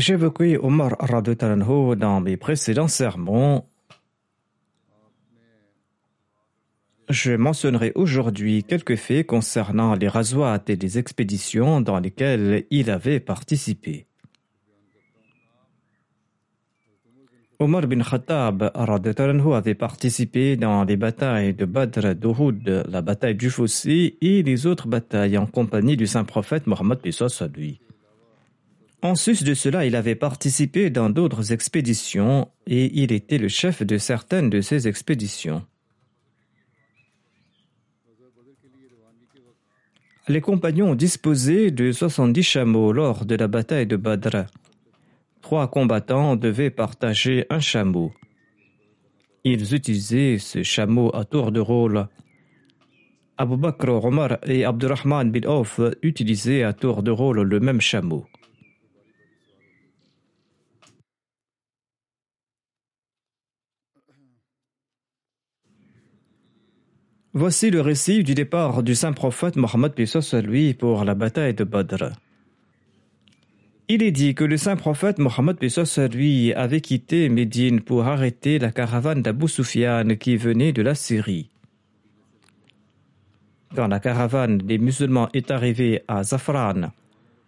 J'évoquais Omar Radutalanho dans mes précédents sermons. Je mentionnerai aujourd'hui quelques faits concernant les razouats et les expéditions dans lesquelles il avait participé. Omar bin Khattab avait participé dans les batailles de Badr, d'Uhud, la bataille du Fossé et les autres batailles en compagnie du saint prophète Mohammed lui. En sus de cela, il avait participé dans d'autres expéditions et il était le chef de certaines de ces expéditions. Les compagnons disposaient de 70 chameaux lors de la bataille de Badr. Trois combattants devaient partager un chameau. Ils utilisaient ce chameau à tour de rôle. Abu Bakr, Omar et Abdurrahman bin Auf utilisaient à tour de rôle le même chameau. Voici le récit du départ du saint prophète Mohammed lui pour la bataille de Badr. Il est dit que le saint prophète Mohammed lui avait quitté Médine pour arrêter la caravane d'Abu Sufyan qui venait de la Syrie. Quand la caravane des musulmans est arrivée à Zafran,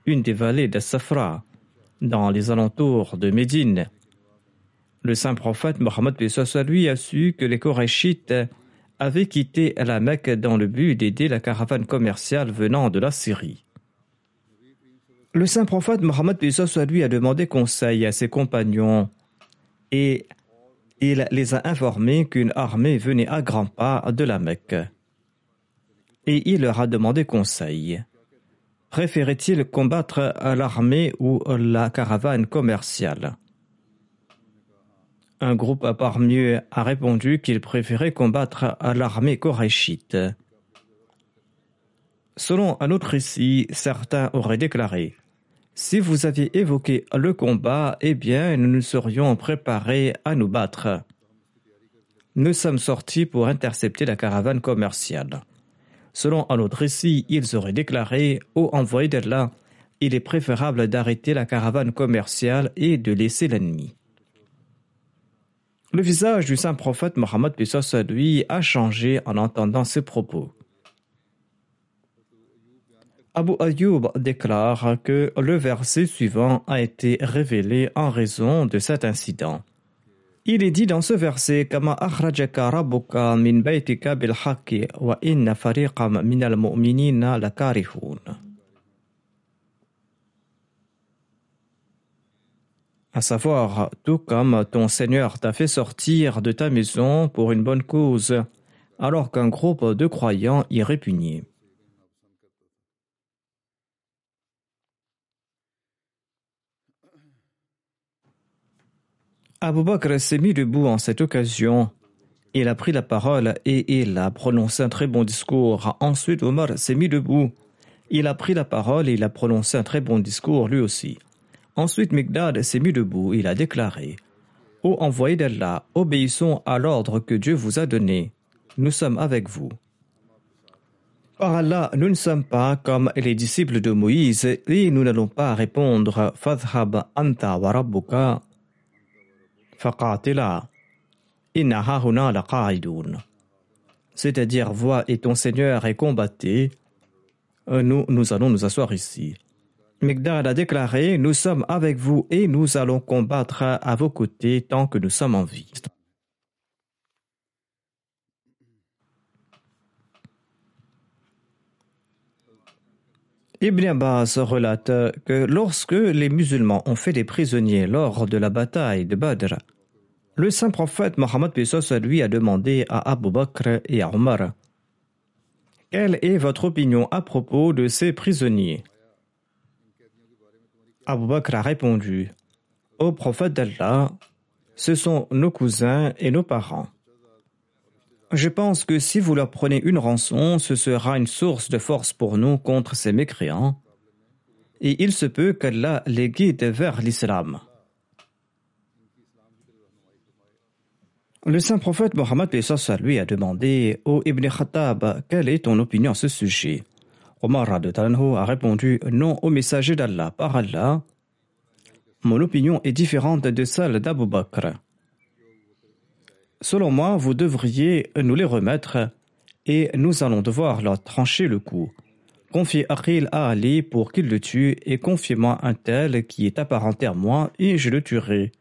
une des vallées de Safra, dans les alentours de Médine, le saint prophète Mohammed lui a su que les Korachites avait quitté la Mecque dans le but d'aider la caravane commerciale venant de la Syrie. Le saint prophète Mohammed lui a demandé conseil à ses compagnons et il les a informés qu'une armée venait à grands pas de la Mecque. Et il leur a demandé conseil. Préférait-il combattre l'armée ou la caravane commerciale? Un groupe parmi eux a répondu qu'il préférait combattre à l'armée koraïchite. Selon un autre récit, certains auraient déclaré Si vous aviez évoqué le combat, eh bien, nous nous serions préparés à nous battre. Nous sommes sortis pour intercepter la caravane commerciale. Selon un autre récit, ils auraient déclaré Ô envoyé d'Allah, il est préférable d'arrêter la caravane commerciale et de laisser l'ennemi. Le visage du saint prophète Mohammed lui a changé en entendant ces propos. Abu Ayyub déclare que le verset suivant a été révélé en raison de cet incident. Il est dit dans ce verset Kama akhrajaka rabbuka min baytika bil wa inna fariqam min al mu'minina lakarihun. À savoir, tout comme ton Seigneur t'a fait sortir de ta maison pour une bonne cause, alors qu'un groupe de croyants y répugnait. Abu Bakr s'est mis debout en cette occasion. Il a pris la parole et il a prononcé un très bon discours. Ensuite, Omar s'est mis debout. Il a pris la parole et il a prononcé un très bon discours lui aussi. Ensuite, Migdad s'est mis debout. Il a déclaré Ô envoyé d'Allah, obéissons à l'ordre que Dieu vous a donné. Nous sommes avec vous. Par Allah, nous ne sommes pas comme les disciples de Moïse et nous n'allons pas répondre Fadhhab anta wa rabbuka faqatila inna hahuna laqa'idun. C'est-à-dire, vois et ton Seigneur et combattez. Nous, nous allons nous asseoir ici. Migdal a déclaré Nous sommes avec vous et nous allons combattre à vos côtés tant que nous sommes en vie. Ibn Abbas relate que lorsque les musulmans ont fait des prisonniers lors de la bataille de Badr, le saint prophète Mohammed Pesos lui a demandé à Abu Bakr et à Omar Quelle est votre opinion à propos de ces prisonniers? Abu Bakr a répondu Au prophète d'Allah, ce sont nos cousins et nos parents. Je pense que si vous leur prenez une rançon, ce sera une source de force pour nous contre ces mécréants, et il se peut qu'Allah les guide vers l'islam. Le saint prophète Mohammed lui a demandé au Ibn Khattab quelle est ton opinion à ce sujet? Omar a répondu non au messager d'Allah par Allah. Mon opinion est différente de celle d'Abu Bakr. Selon moi, vous devriez nous les remettre et nous allons devoir leur trancher le cou. Confiez Akhil à Ali pour qu'il le tue et confiez-moi un tel qui est apparenté à moi et je le tuerai.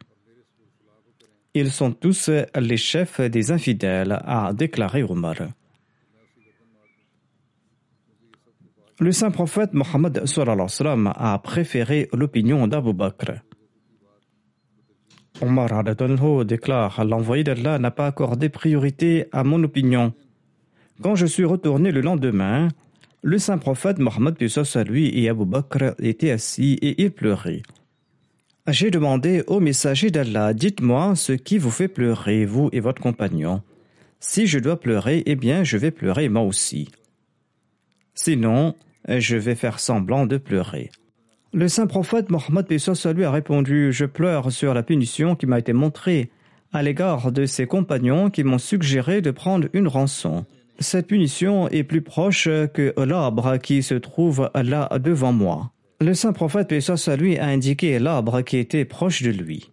Ils sont tous les chefs des infidèles, a déclaré Omar. Le saint prophète Mohammed a préféré l'opinion d'Abu Bakr. Omar déclare L'envoyé d'Allah n'a pas accordé priorité à mon opinion. Quand je suis retourné le lendemain, le saint prophète Mohammed lui et Abu Bakr étaient assis et ils pleuraient. J'ai demandé au messager d'Allah Dites-moi ce qui vous fait pleurer, vous et votre compagnon. Si je dois pleurer, eh bien, je vais pleurer moi aussi. Sinon, je vais faire semblant de pleurer. Le saint prophète Mohammed lui a répondu Je pleure sur la punition qui m'a été montrée à l'égard de ses compagnons qui m'ont suggéré de prendre une rançon. Cette punition est plus proche que l'arbre qui se trouve là devant moi. Le saint prophète lui a indiqué l'arbre qui était proche de lui.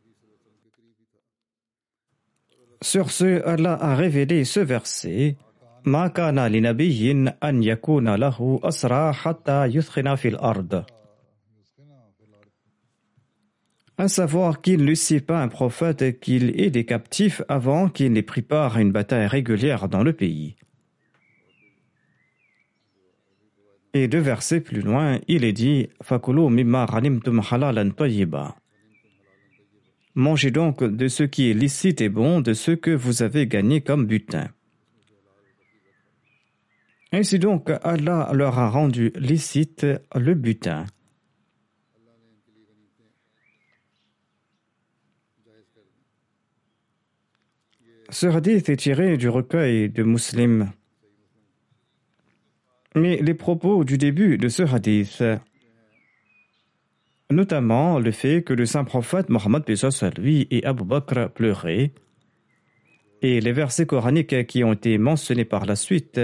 Sur ce, Allah a révélé ce verset. À savoir qu'il ne sait pas un prophète qu'il ait des captifs avant qu'il n'ait pris part à une bataille régulière dans le pays. Et deux versets plus loin, il est dit mimma halalan Mangez donc de ce qui est licite et bon, de ce que vous avez gagné comme butin. Ainsi donc, Allah leur a rendu licite le butin. Ce hadith est tiré du recueil de Muslim. Mais les propos du début de ce hadith, notamment le fait que le saint prophète Mohammed lui et Abu Bakr pleuraient, et les versets coraniques qui ont été mentionnés par la suite,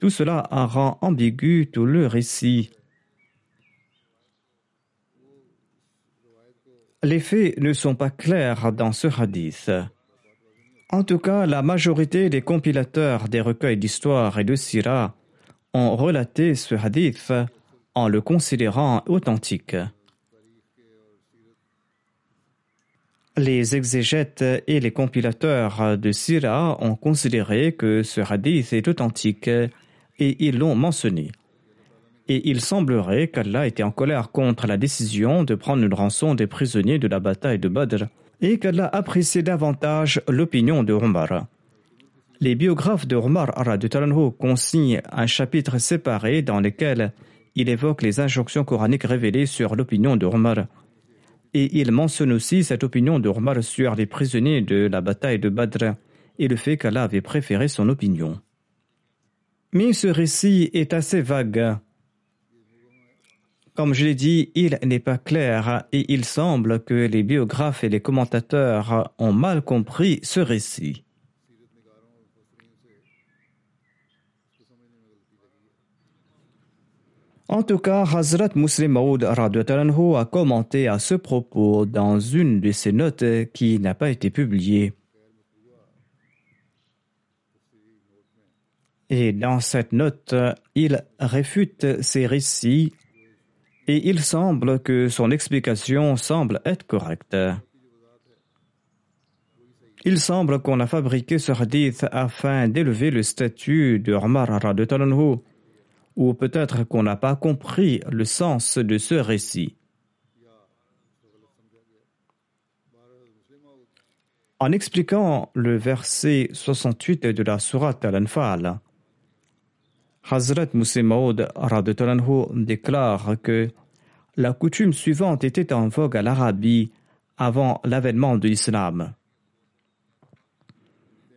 tout cela rend ambigu tout le récit. Les faits ne sont pas clairs dans ce hadith. En tout cas, la majorité des compilateurs des recueils d'histoire et de sira ont relaté ce hadith en le considérant authentique. Les exégètes et les compilateurs de Sira ont considéré que ce hadith est authentique et ils l'ont mentionné. Et il semblerait qu'Allah était en colère contre la décision de prendre une rançon des prisonniers de la bataille de Badr et qu'elle a apprécié davantage l'opinion de Omar. Les biographes de Omar de consignent un chapitre séparé dans lequel il évoque les injonctions coraniques révélées sur l'opinion de Omar. Et il mentionne aussi cette opinion de Omar sur les prisonniers de la bataille de Badr et le fait qu'Allah avait préféré son opinion. Mais ce récit est assez vague Comme je l'ai dit, il n'est pas clair et il semble que les biographes et les commentateurs ont mal compris ce récit. En tout cas, Hazrat Muslim Maud a commenté à ce propos dans une de ses notes qui n'a pas été publiée. Et dans cette note, il réfute ces récits et il semble que son explication semble être correcte. Il semble qu'on a fabriqué ce hadith afin d'élever le statut de Omar Talanhu ou peut-être qu'on n'a pas compris le sens de ce récit. En expliquant le verset 68 de la sourate Al-Anfal, Hazrat Muslim déclare que la coutume suivante était en vogue à l'Arabie avant l'avènement de l'islam.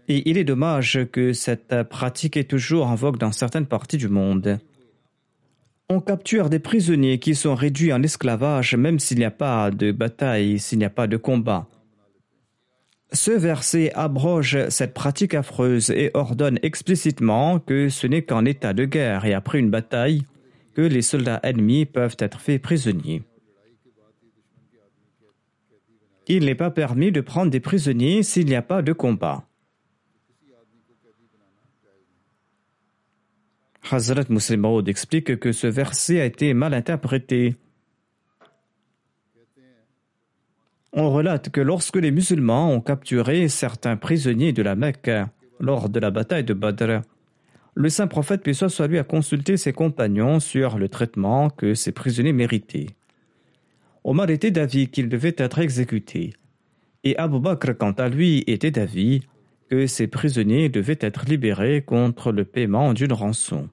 Et il est dommage que cette pratique est toujours en vogue dans certaines parties du monde. On capture des prisonniers qui sont réduits en esclavage même s'il n'y a pas de bataille, s'il n'y a pas de combat. Ce verset abroge cette pratique affreuse et ordonne explicitement que ce n'est qu'en état de guerre et après une bataille que les soldats ennemis peuvent être faits prisonniers. Il n'est pas permis de prendre des prisonniers s'il n'y a pas de combat. Hazrat Muslim explique que ce verset a été mal interprété. On relate que lorsque les musulmans ont capturé certains prisonniers de la Mecque lors de la bataille de Badr, le saint prophète puis soit lui a consulté ses compagnons sur le traitement que ces prisonniers méritaient. Omar était d'avis qu'ils devaient être exécutés, et Abu Bakr, quant à lui, était d'avis que ces prisonniers devaient être libérés contre le paiement d'une rançon.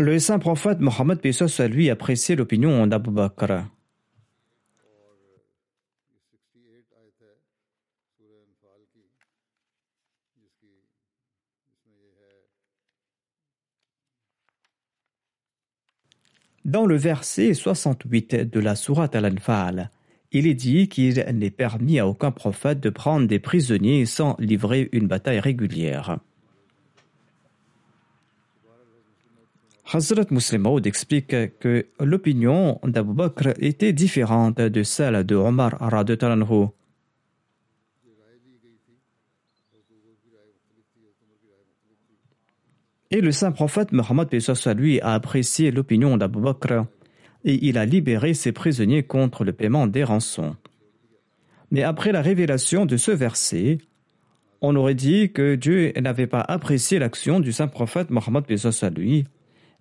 Le saint prophète Mohammed Pesos a lui apprécié l'opinion d'Abu Bakr. Dans le verset 68 de la Sourate Al-Anfal, il est dit qu'il n'est permis à aucun prophète de prendre des prisonniers sans livrer une bataille régulière. Hazrat Muslim Maud explique que l'opinion d'Abu Bakr était différente de celle de Omar Talanhu. Et le saint prophète Mohammed lui a apprécié l'opinion d'Abu Bakr et il a libéré ses prisonniers contre le paiement des rançons. Mais après la révélation de ce verset, on aurait dit que Dieu n'avait pas apprécié l'action du saint prophète Mohammed lui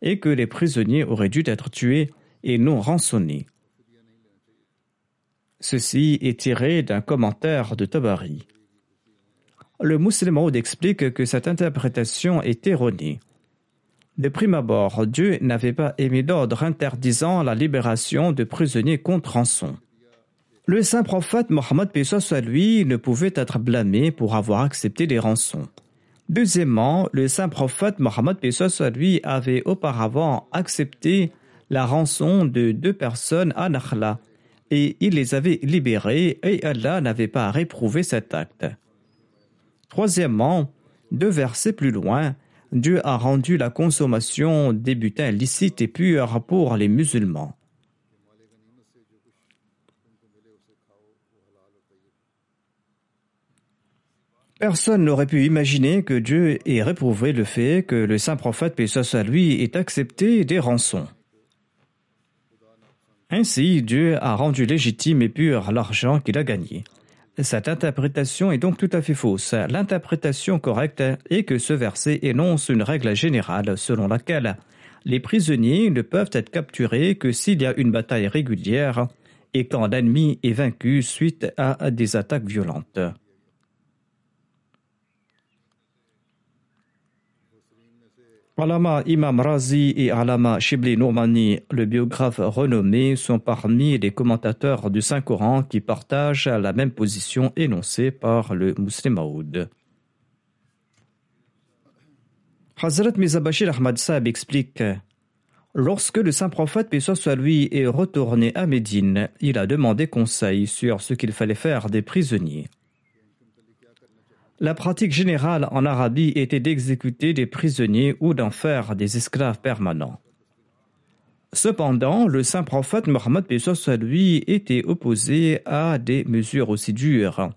et que les prisonniers auraient dû être tués et non rançonnés. Ceci est tiré d'un commentaire de Tabari. Le musulman explique que cette interprétation est erronée. De prime abord, Dieu n'avait pas émis d'ordre interdisant la libération de prisonniers contre rançon. Le saint prophète Mohammed à lui ne pouvait être blâmé pour avoir accepté les rançons. Deuxièmement, le saint prophète Mohammed lui avait auparavant accepté la rançon de deux personnes à Nakhla et il les avait libérées et Allah n'avait pas réprouvé cet acte. Troisièmement, deux versets plus loin, Dieu a rendu la consommation des butins licites et purs pour les musulmans. Personne n'aurait pu imaginer que Dieu ait réprouvé le fait que le saint prophète, paix à lui, ait accepté des rançons. Ainsi, Dieu a rendu légitime et pur l'argent qu'il a gagné. Cette interprétation est donc tout à fait fausse. L'interprétation correcte est que ce verset énonce une règle générale selon laquelle les prisonniers ne peuvent être capturés que s'il y a une bataille régulière et quand l'ennemi est vaincu suite à des attaques violentes. Alama Imam Razi et Alama Shibli Nourmani, le biographe renommé, sont parmi les commentateurs du Saint-Coran qui partagent la même position énoncée par le Muslim Maoud. Hazrat Mizabashir Ahmad Saab explique Lorsque le saint prophète, paix soit lui, est retourné à Médine, il a demandé conseil sur ce qu'il fallait faire des prisonniers. La pratique générale en Arabie était d'exécuter des prisonniers ou d'en faire des esclaves permanents. Cependant, le saint prophète Mohammed lui était opposé à des mesures aussi dures.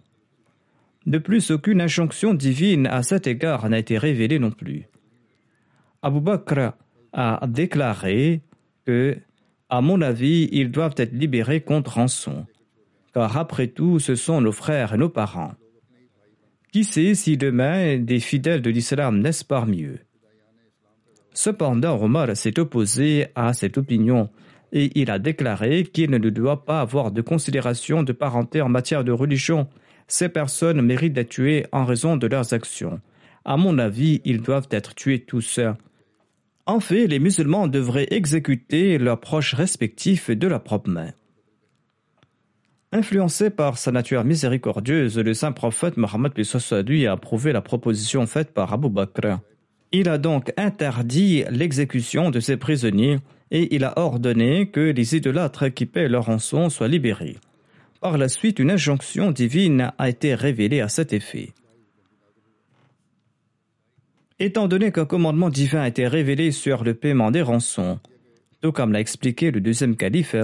De plus, aucune injonction divine à cet égard n'a été révélée non plus. Abu Bakr a déclaré que, à mon avis, ils doivent être libérés contre rançon, car après tout, ce sont nos frères et nos parents. Qui sait si demain des fidèles de l'islam naissent parmi eux? Cependant, Omar s'est opposé à cette opinion et il a déclaré qu'il ne doit pas avoir de considération de parenté en matière de religion. Ces personnes méritent d'être tuées en raison de leurs actions. À mon avis, ils doivent être tués tous. En fait, les musulmans devraient exécuter leurs proches respectifs de la propre main. Influencé par sa nature miséricordieuse, le saint prophète Mohammed lui a approuvé la proposition faite par Abu Bakr. Il a donc interdit l'exécution de ses prisonniers et il a ordonné que les idolâtres qui paient leur rançon soient libérés. Par la suite, une injonction divine a été révélée à cet effet. Étant donné qu'un commandement divin a été révélé sur le paiement des rançons, tout comme l'a expliqué le deuxième calife,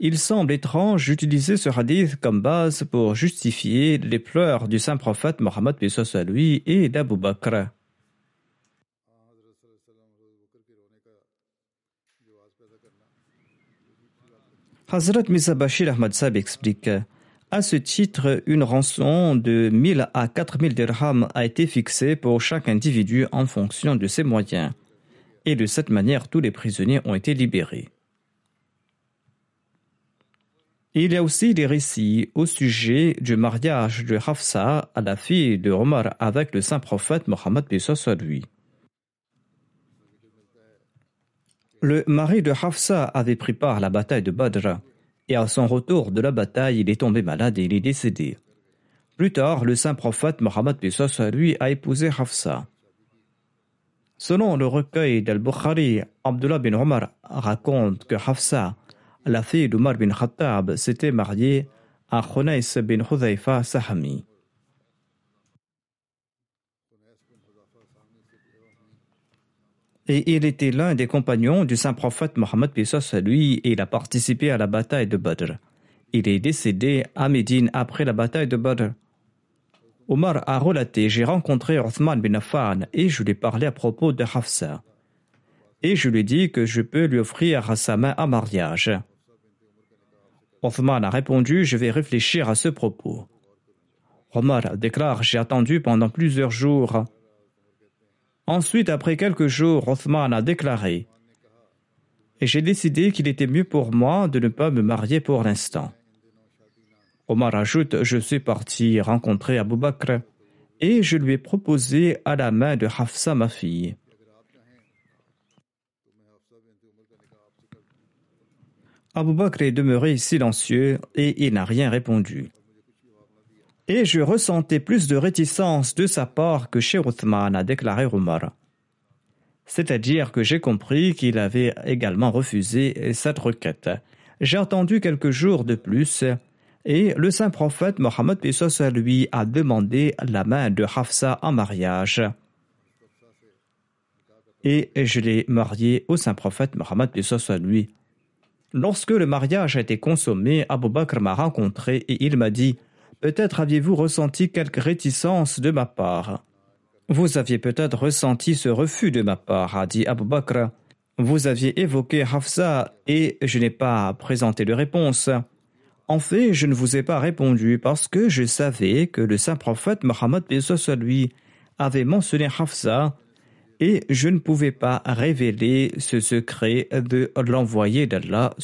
il semble étrange d'utiliser ce hadith comme base pour justifier les pleurs du saint prophète Mohammed et d'Abu Bakr. Hazrat Misa Bashir Ahmad Sab explique À ce titre, une rançon de 1000 à 4000 dirhams a été fixée pour chaque individu en fonction de ses moyens. Et de cette manière, tous les prisonniers ont été libérés. Il y a aussi des récits au sujet du mariage de Hafsa à la fille de Omar avec le saint prophète Mohammed soit lui. Le mari de Hafsa avait pris part à la bataille de Badr, et à son retour de la bataille, il est tombé malade et il est décédé. Plus tard, le saint prophète Mohammed soit lui a épousé Hafsa. Selon le recueil d'Al-Bukhari, Abdullah bin Omar raconte que Hafsa la fille d'Omar bin Khattab s'était mariée à Khunais bin Hudhaifa Sahami. Et il était l'un des compagnons du saint prophète Mohammed à lui et il a participé à la bataille de Badr. Il est décédé à Médine après la bataille de Badr. Omar a relaté J'ai rencontré Othman bin Affan et je lui ai parlé à propos de Hafsa. Et je lui ai dit que je peux lui offrir sa main à mariage. Othman a répondu Je vais réfléchir à ce propos. Omar déclare J'ai attendu pendant plusieurs jours. Ensuite, après quelques jours, Othman a déclaré Et j'ai décidé qu'il était mieux pour moi de ne pas me marier pour l'instant. Omar ajoute Je suis parti rencontrer Abu Bakr et je lui ai proposé à la main de Hafsa, ma fille. Abu Bakr est demeuré silencieux et il n'a rien répondu. Et je ressentais plus de réticence de sa part que chez Uthman, a déclaré Omar. C'est-à-dire que j'ai compris qu'il avait également refusé cette requête. J'ai attendu quelques jours de plus et le saint prophète Mohammed lui a demandé la main de Hafsa en mariage. Et je l'ai marié au saint prophète Mohammed lui. Lorsque le mariage a été consommé, Abu Bakr m'a rencontré et il m'a dit Peut-être aviez-vous ressenti quelque réticence de ma part. Vous aviez peut-être ressenti ce refus de ma part, a dit Abu Bakr. Vous aviez évoqué Hafsa et je n'ai pas présenté de réponse. En fait, je ne vous ai pas répondu parce que je savais que le saint prophète Mohammed lui avait mentionné Hafsa et je ne pouvais pas révéler ce secret de l'envoyé d'Allah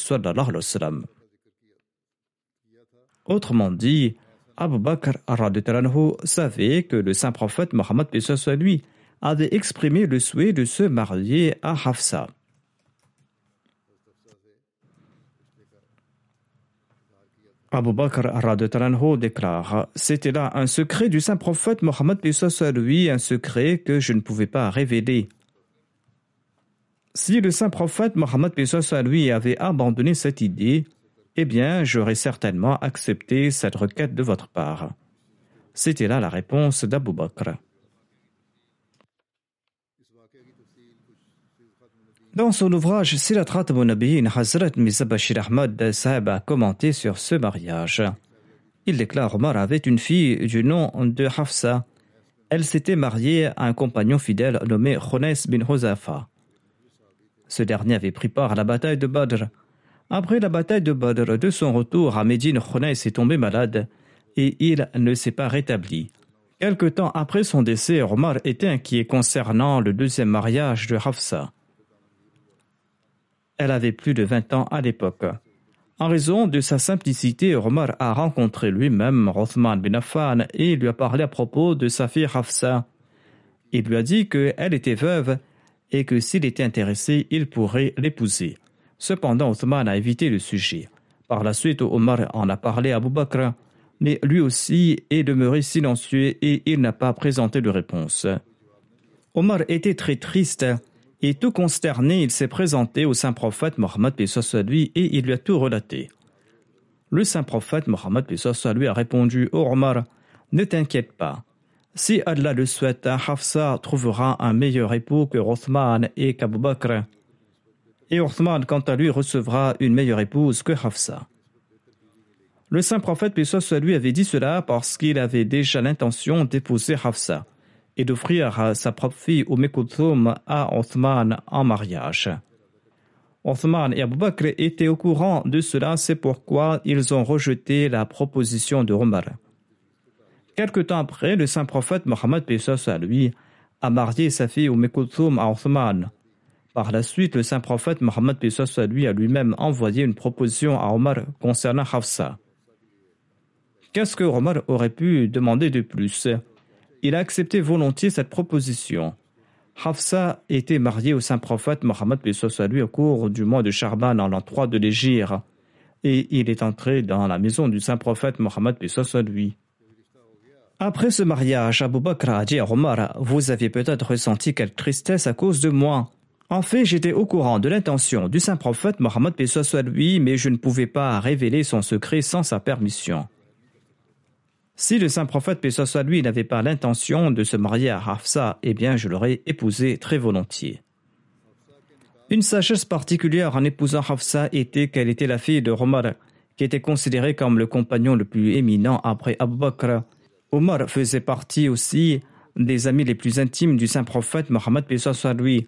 Autrement dit, Abu Bakr savait que le saint prophète Mohammed lui avait exprimé le souhait de se marier à Hafsa. Abu Bakr déclare C'était là un secret du saint prophète Mohammed lui, un secret que je ne pouvais pas révéler. Si le saint prophète Mohammed lui avait abandonné cette idée, eh bien, j'aurais certainement accepté cette requête de votre part. C'était là la réponse d'Abu Bakr. Dans son ouvrage Silatrat Munabiyin, Hazrat Mizabashir Ahmad Sahib a commenté sur ce mariage. Il déclare Omar avait une fille du nom de Hafsa. Elle s'était mariée à un compagnon fidèle nommé Khones bin Hozafa. Ce dernier avait pris part à la bataille de Badr. Après la bataille de Badr, de son retour à Médine, Khones est tombé malade et il ne s'est pas rétabli. Quelque temps après son décès, Omar était inquiet concernant le deuxième mariage de Hafsa. Elle avait plus de 20 ans à l'époque. En raison de sa simplicité, Omar a rencontré lui-même Rothman bin et lui a parlé à propos de sa fille Hafsa. Il lui a dit qu'elle était veuve et que s'il était intéressé, il pourrait l'épouser. Cependant, Othman a évité le sujet. Par la suite, Omar en a parlé à Abu mais lui aussi est demeuré silencieux et il n'a pas présenté de réponse. Omar était très triste et tout consterné, il s'est présenté au saint prophète Mohammed lui et il lui a tout relaté. Le saint prophète Mohammed lui a répondu Ô Omar, ne t'inquiète pas. Si Allah le souhaite, Hafsa trouvera un meilleur époux que Rothman et qu'Abu Bakr. Et Rothman, quant à lui, recevra une meilleure épouse que Hafsa. Le saint prophète lui avait dit cela parce qu'il avait déjà l'intention d'épouser Hafsa et d'offrir sa propre fille au Kulthum à Othman en mariage. Othman et Abu Bakr étaient au courant de cela, c'est pourquoi ils ont rejeté la proposition de Omar. Quelque temps après, le saint prophète Mohammed à lui a marié sa fille au Kulthum à Othman. Par la suite, le saint prophète Mohammed à lui a lui-même envoyé une proposition à Omar concernant Hafsa. Qu'est-ce que Omar aurait pu demander de plus? Il a accepté volontiers cette proposition. Hafsa était mariée au saint prophète Mohammed lui au cours du mois de Charban en l'an 3 de l'Égypte et il est entré dans la maison du saint prophète Mohammed lui. Après ce mariage, Abu Bakr a dit à Omar Vous avez peut-être ressenti quelque tristesse à cause de moi. En fait, j'étais au courant de l'intention du saint prophète Mohammed lui, mais je ne pouvais pas révéler son secret sans sa permission. Si le saint prophète, paix soit lui, n'avait pas l'intention de se marier à Hafsa, eh bien je l'aurais épousé très volontiers. Une sagesse particulière en épousant Hafsa était qu'elle était la fille de Omar, qui était considéré comme le compagnon le plus éminent après Abu Bakr. Omar faisait partie aussi des amis les plus intimes du saint prophète Mohammed lui.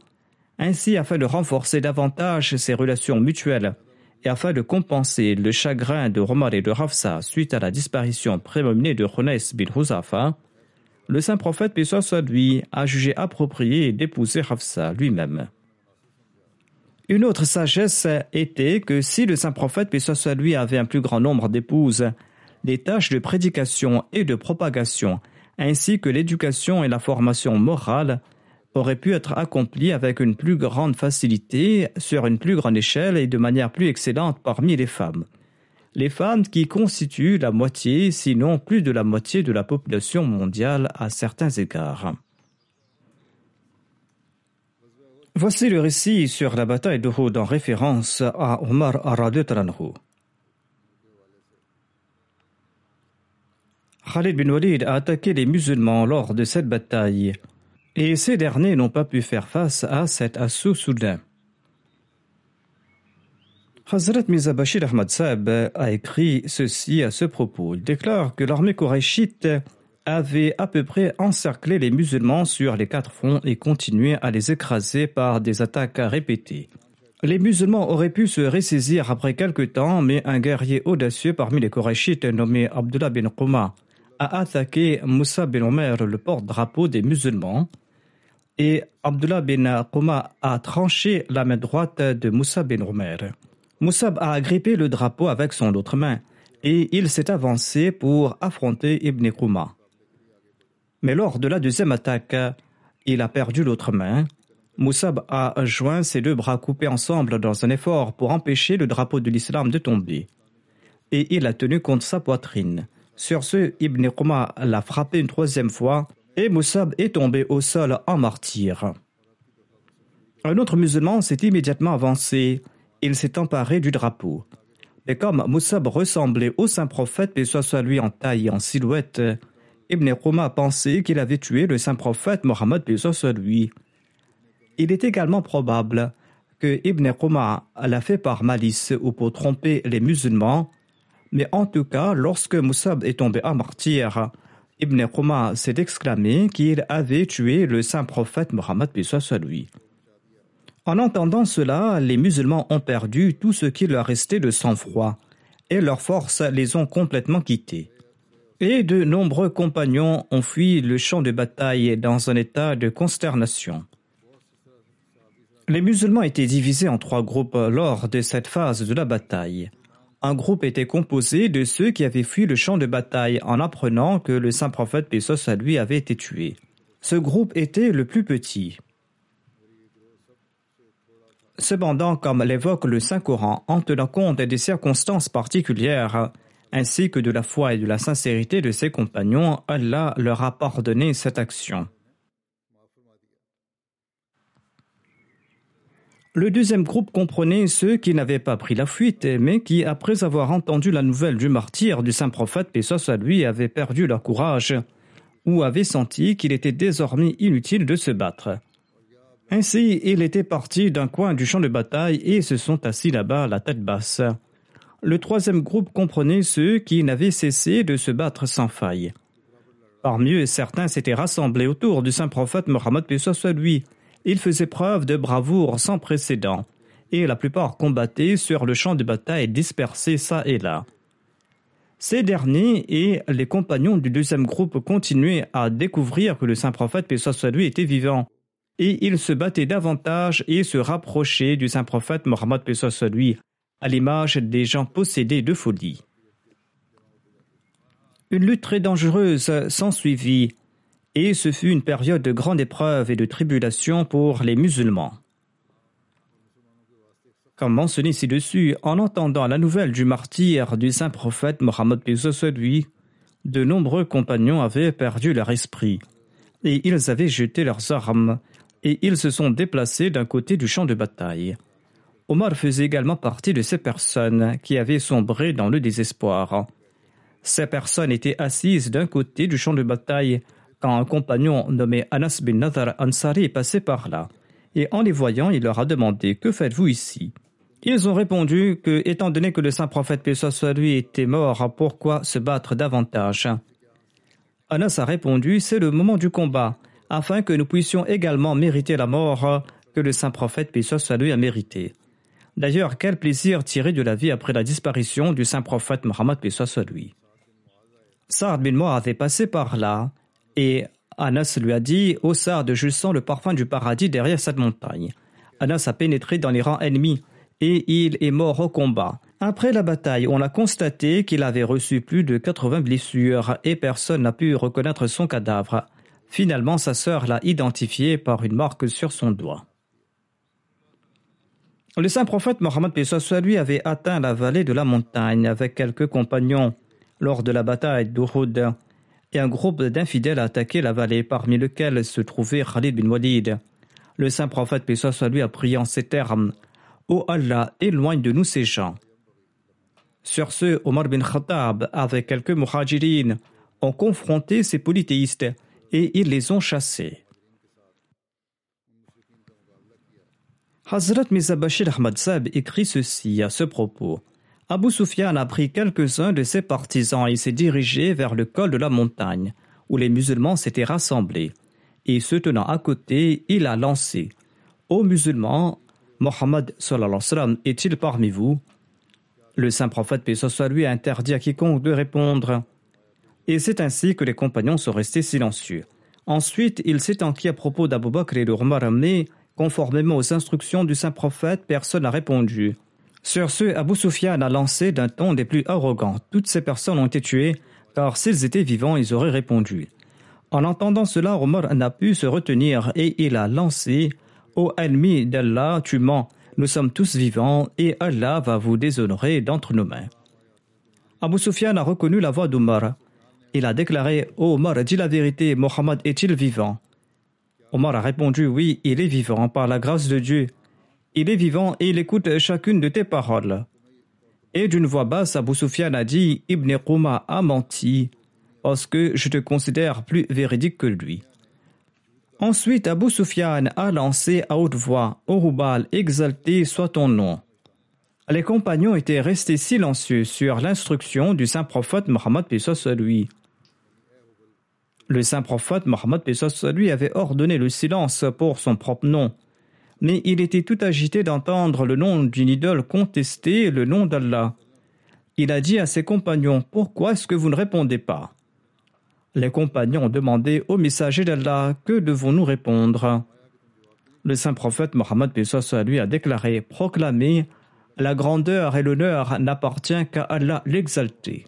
Ainsi, afin de renforcer davantage ses relations mutuelles, et afin de compenser le chagrin de Omar et de Hafsa suite à la disparition prénominée de Khonais bin Huzafa, le saint prophète soit lui a jugé approprié d'épouser Hafsa lui-même. Une autre sagesse était que si le saint prophète soit lui avait un plus grand nombre d'épouses, les tâches de prédication et de propagation, ainsi que l'éducation et la formation morale, aurait pu être accompli avec une plus grande facilité, sur une plus grande échelle et de manière plus excellente parmi les femmes. Les femmes qui constituent la moitié, sinon plus de la moitié de la population mondiale à certains égards. Voici le récit sur la bataille de Houd en référence à Omar Aradutranhu. Khalid bin Walid a attaqué les musulmans lors de cette bataille et ces derniers n'ont pas pu faire face à cet assaut soudain. Hazrat Mirza Bashir Ahmad Saab a écrit ceci à ce propos. Il déclare que l'armée koraïchite avait à peu près encerclé les musulmans sur les quatre fronts et continuait à les écraser par des attaques répétées. Les musulmans auraient pu se ressaisir après quelque temps, mais un guerrier audacieux parmi les Korachites nommé Abdullah bin Quma a attaqué Moussa bin Omer, le porte-drapeau des musulmans, et Abdullah bin Quma a tranché la main droite de Moussa bin Omer. Moussa a agrippé le drapeau avec son autre main et il s'est avancé pour affronter Ibn Quma. Mais lors de la deuxième attaque, il a perdu l'autre main. Moussab a joint ses deux bras coupés ensemble dans un effort pour empêcher le drapeau de l'islam de tomber. Et il a tenu contre sa poitrine. Sur ce, Ibn Quma l'a frappé une troisième fois et Moussab est tombé au sol en martyr. Un autre musulman s'est immédiatement avancé. Il s'est emparé du drapeau. Et comme Moussab ressemblait au saint prophète, et lui en taille et en silhouette, Ibn Quma a pensé qu'il avait tué le saint prophète Mohammed, soit lui. Il est également probable que Ibn Quma l'a fait par malice ou pour tromper les musulmans, mais en tout cas, lorsque Moussab est tombé en martyr, Ibn Quma s'est exclamé qu'il avait tué le saint prophète Mohammed, soit lui. En entendant cela, les musulmans ont perdu tout ce qui leur restait de sang-froid, et leurs forces les ont complètement quittés. Et de nombreux compagnons ont fui le champ de bataille dans un état de consternation. Les musulmans étaient divisés en trois groupes lors de cette phase de la bataille. Un groupe était composé de ceux qui avaient fui le champ de bataille en apprenant que le saint prophète Pessos à lui avait été tué. Ce groupe était le plus petit. Cependant, comme l'évoque le Saint-Coran, en tenant compte des circonstances particulières, ainsi que de la foi et de la sincérité de ses compagnons, Allah leur a pardonné cette action. Le deuxième groupe comprenait ceux qui n'avaient pas pris la fuite, mais qui, après avoir entendu la nouvelle du martyr du saint prophète, paix à lui, avaient perdu leur courage, ou avaient senti qu'il était désormais inutile de se battre. Ainsi, il était parti d'un coin du champ de bataille et se sont assis là-bas, la tête basse. Le troisième groupe comprenait ceux qui n'avaient cessé de se battre sans faille. Parmi eux, certains s'étaient rassemblés autour du saint prophète Mohammed soit lui. Ils faisaient preuve de bravoure sans précédent, et la plupart combattaient sur le champ de bataille dispersés ça et là. Ces derniers et les compagnons du deuxième groupe continuaient à découvrir que le saint prophète soit lui était vivant et il se battait davantage et se rapprochait du saint prophète Mohammed lui, à l'image des gens possédés de folie. Une lutte très dangereuse s'ensuivit, et ce fut une période de grande épreuve et de tribulation pour les musulmans. Comme mentionné ci-dessus, en entendant la nouvelle du martyr du saint prophète Mohammed lui, de nombreux compagnons avaient perdu leur esprit, et ils avaient jeté leurs armes et ils se sont déplacés d'un côté du champ de bataille. Omar faisait également partie de ces personnes qui avaient sombré dans le désespoir. Ces personnes étaient assises d'un côté du champ de bataille quand un compagnon nommé Anas bin Nadar Ansari est passé par là. Et en les voyant, il leur a demandé Que faites-vous ici? Ils ont répondu que, étant donné que le saint prophète paix soit lui était mort, pourquoi se battre davantage? Anas a répondu C'est le moment du combat afin que nous puissions également mériter la mort que le saint prophète, paix soit lui, a mérité. D'ailleurs, quel plaisir tirer de la vie après la disparition du saint prophète Mohammed, paix soit lui. Saad bin Moa avait passé par là, et Anas lui a dit Ô Saad, je sens le parfum du paradis derrière cette montagne. Anas a pénétré dans les rangs ennemis, et il est mort au combat. Après la bataille, on a constaté qu'il avait reçu plus de 80 blessures et personne n'a pu reconnaître son cadavre. Finalement, sa sœur l'a identifié par une marque sur son doigt. Le saint prophète Mohammed lui avait atteint la vallée de la montagne avec quelques compagnons lors de la bataille d'Uhud et un groupe d'infidèles a attaqué la vallée parmi lesquels se trouvait Khalid bin Walid. Le saint prophète lui a prié en ces termes Ô Allah, éloigne de nous ces gens. Sur ce, Omar bin Khattab, avec quelques muhajirines, ont confronté ces polythéistes et ils les ont chassés. Hazrat Mizabashir Ahmad Sab écrit ceci à ce propos. Abu Sufyan a pris quelques-uns de ses partisans et s'est dirigé vers le col de la montagne, où les musulmans s'étaient rassemblés. Et se tenant à côté, il a lancé Ô musulmans, Mohammed est-il parmi vous? Le saint prophète, paix lui, a interdit à quiconque de répondre et c'est ainsi que les compagnons sont restés silencieux. Ensuite, il s'est enquis à propos d'Abou Bakr et de Omar mais conformément aux instructions du saint prophète, personne n'a répondu. Sur ce, Abu Sufyan a lancé d'un ton des plus arrogants. Toutes ces personnes ont été tuées, car s'ils étaient vivants, ils auraient répondu. En entendant cela, Omar n'a pu se retenir et il a lancé Ô ennemi d'Allah, tu mens, nous sommes tous vivants et Allah va vous déshonorer d'entre nos mains. Abu Sufyan a reconnu la voix d'Omar. Il a déclaré Ô Omar, dis la vérité, Mohammed est-il vivant? Omar a répondu Oui, il est vivant par la grâce de Dieu. Il est vivant et il écoute chacune de tes paroles. Et d'une voix basse, Abu Sufyan a dit Ibn Quma a menti parce que je te considère plus véridique que lui. Ensuite, Abu Sufyan a lancé à haute voix Orubal, exalté soit ton nom. Les compagnons étaient restés silencieux sur l'instruction du saint prophète Mohammed lui. Le saint prophète Mohammed lui avait ordonné le silence pour son propre nom, mais il était tout agité d'entendre le nom d'une idole contester le nom d'Allah. Il a dit à ses compagnons Pourquoi est-ce que vous ne répondez pas? Les compagnons ont demandé au messager d'Allah Que devons-nous répondre? Le saint prophète Mohammed lui a déclaré Proclamez La grandeur et l'honneur n'appartient qu'à Allah l'exalté.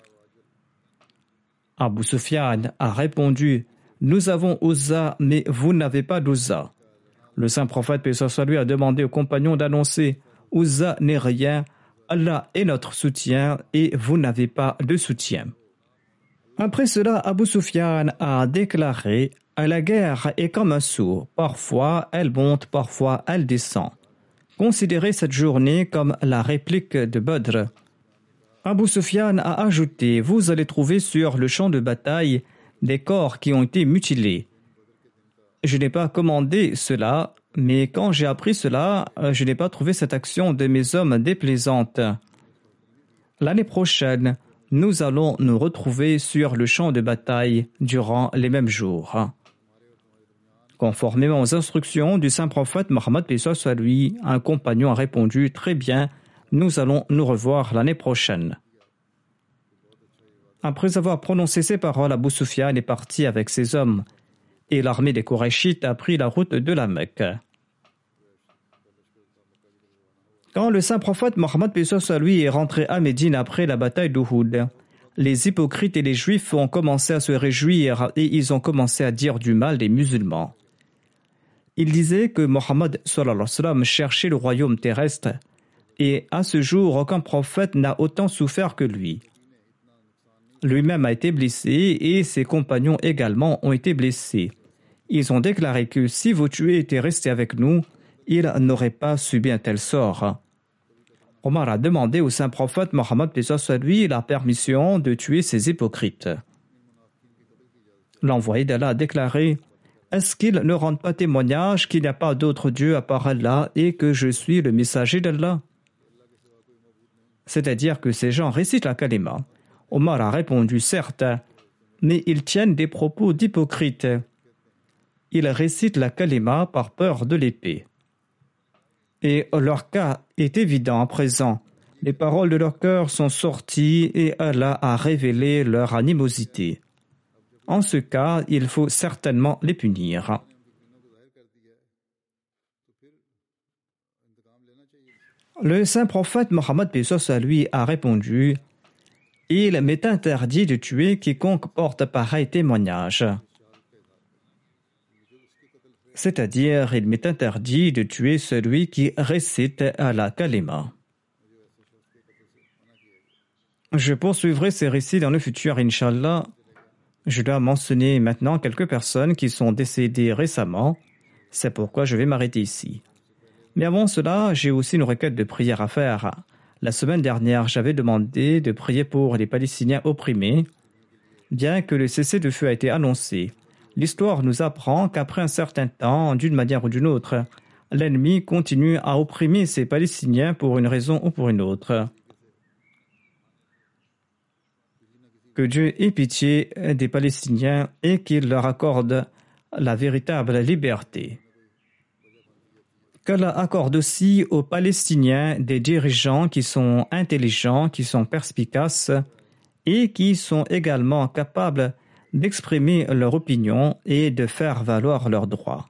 Abu Sufyan a répondu Nous avons Uzza, mais vous n'avez pas d'Uzza. Le saint prophète lui a demandé aux compagnons d'annoncer Uzza n'est rien, Allah est notre soutien et vous n'avez pas de soutien. Après cela, Abu Sufyan a déclaré La guerre est comme un seau, parfois elle monte, parfois elle descend. Considérez cette journée comme la réplique de Badr. Abu Sufyan a ajouté Vous allez trouver sur le champ de bataille des corps qui ont été mutilés. Je n'ai pas commandé cela, mais quand j'ai appris cela, je n'ai pas trouvé cette action de mes hommes déplaisante. L'année prochaine, nous allons nous retrouver sur le champ de bataille durant les mêmes jours. Conformément aux instructions du saint prophète Mohammed soit lui, un compagnon a répondu Très bien, nous allons nous revoir l'année prochaine. Après avoir prononcé ces paroles, Abu Sufyan est parti avec ses hommes, et l'armée des Korachites a pris la route de la Mecque. Quand le saint prophète Mohammed est rentré à Médine après la bataille d'Uhud, les hypocrites et les juifs ont commencé à se réjouir et ils ont commencé à dire du mal des musulmans. Ils disaient que Mohammed cherchait le royaume terrestre et à ce jour aucun prophète n'a autant souffert que lui. Lui-même a été blessé et ses compagnons également ont été blessés. Ils ont déclaré que si vos tués étaient restés avec nous, ils n'auraient pas subi un tel sort. Omar a demandé au saint prophète Mohammed lui la permission de tuer ces hypocrites. L'envoyé d'Allah a déclaré Est-ce qu'ils ne rendent pas témoignage qu'il n'y a pas d'autre Dieu à part Allah et que je suis le messager d'Allah? C'est-à-dire que ces gens récitent la kalima. Omar a répondu Certes, mais ils tiennent des propos d'hypocrites. Ils récitent la kalima par peur de l'épée et leur cas est évident à présent. Les paroles de leur cœur sont sorties et Allah a révélé leur animosité. En ce cas, il faut certainement les punir. Le saint prophète Mohammed à lui a répondu Il m'est interdit de tuer quiconque porte pareil témoignage c'est-à-dire il m'est interdit de tuer celui qui récite à la kalima. Je poursuivrai ces récits dans le futur, Inshallah. Je dois mentionner maintenant quelques personnes qui sont décédées récemment. C'est pourquoi je vais m'arrêter ici. Mais avant cela, j'ai aussi une requête de prière à faire. La semaine dernière, j'avais demandé de prier pour les Palestiniens opprimés, bien que le cessez-le-feu a été annoncé. L'histoire nous apprend qu'après un certain temps, d'une manière ou d'une autre, l'ennemi continue à opprimer ces Palestiniens pour une raison ou pour une autre. Que Dieu ait pitié des Palestiniens et qu'il leur accorde la véritable liberté. Qu'Allah accorde aussi aux Palestiniens des dirigeants qui sont intelligents, qui sont perspicaces et qui sont également capables d'exprimer leur opinion et de faire valoir leurs droits.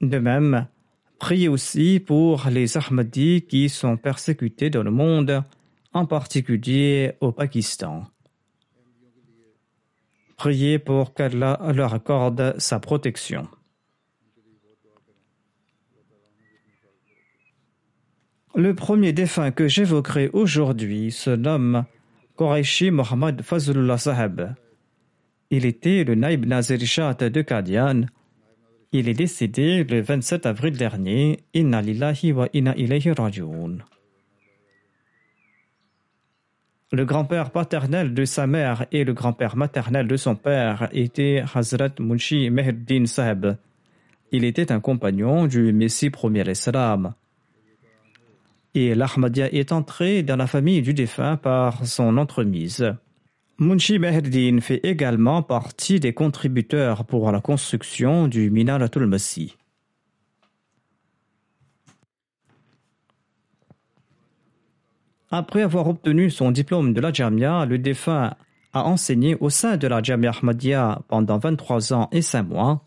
De même, priez aussi pour les Ahmadis qui sont persécutés dans le monde, en particulier au Pakistan. Priez pour qu'Allah leur accorde sa protection. Le premier défunt que j'évoquerai aujourd'hui se nomme Quraishi Mohammad Fazlullah Sahab. Il était le Naib Nazir de Qadian. Il est décédé le 27 avril dernier. Inna lillahi wa inna ilayhi rajoun. Le grand-père paternel de sa mère et le grand-père maternel de son père étaient Hazrat Munshi Mehdin Sahab. Il était un compagnon du Messie premier Islam et l'Ahmadiyya est entré dans la famille du défunt par son entremise. Munshi Mehdin fait également partie des contributeurs pour la construction du Minaratul. Après avoir obtenu son diplôme de la Jamia, le défunt a enseigné au sein de la Jamia Ahmadiyya pendant 23 ans et 5 mois.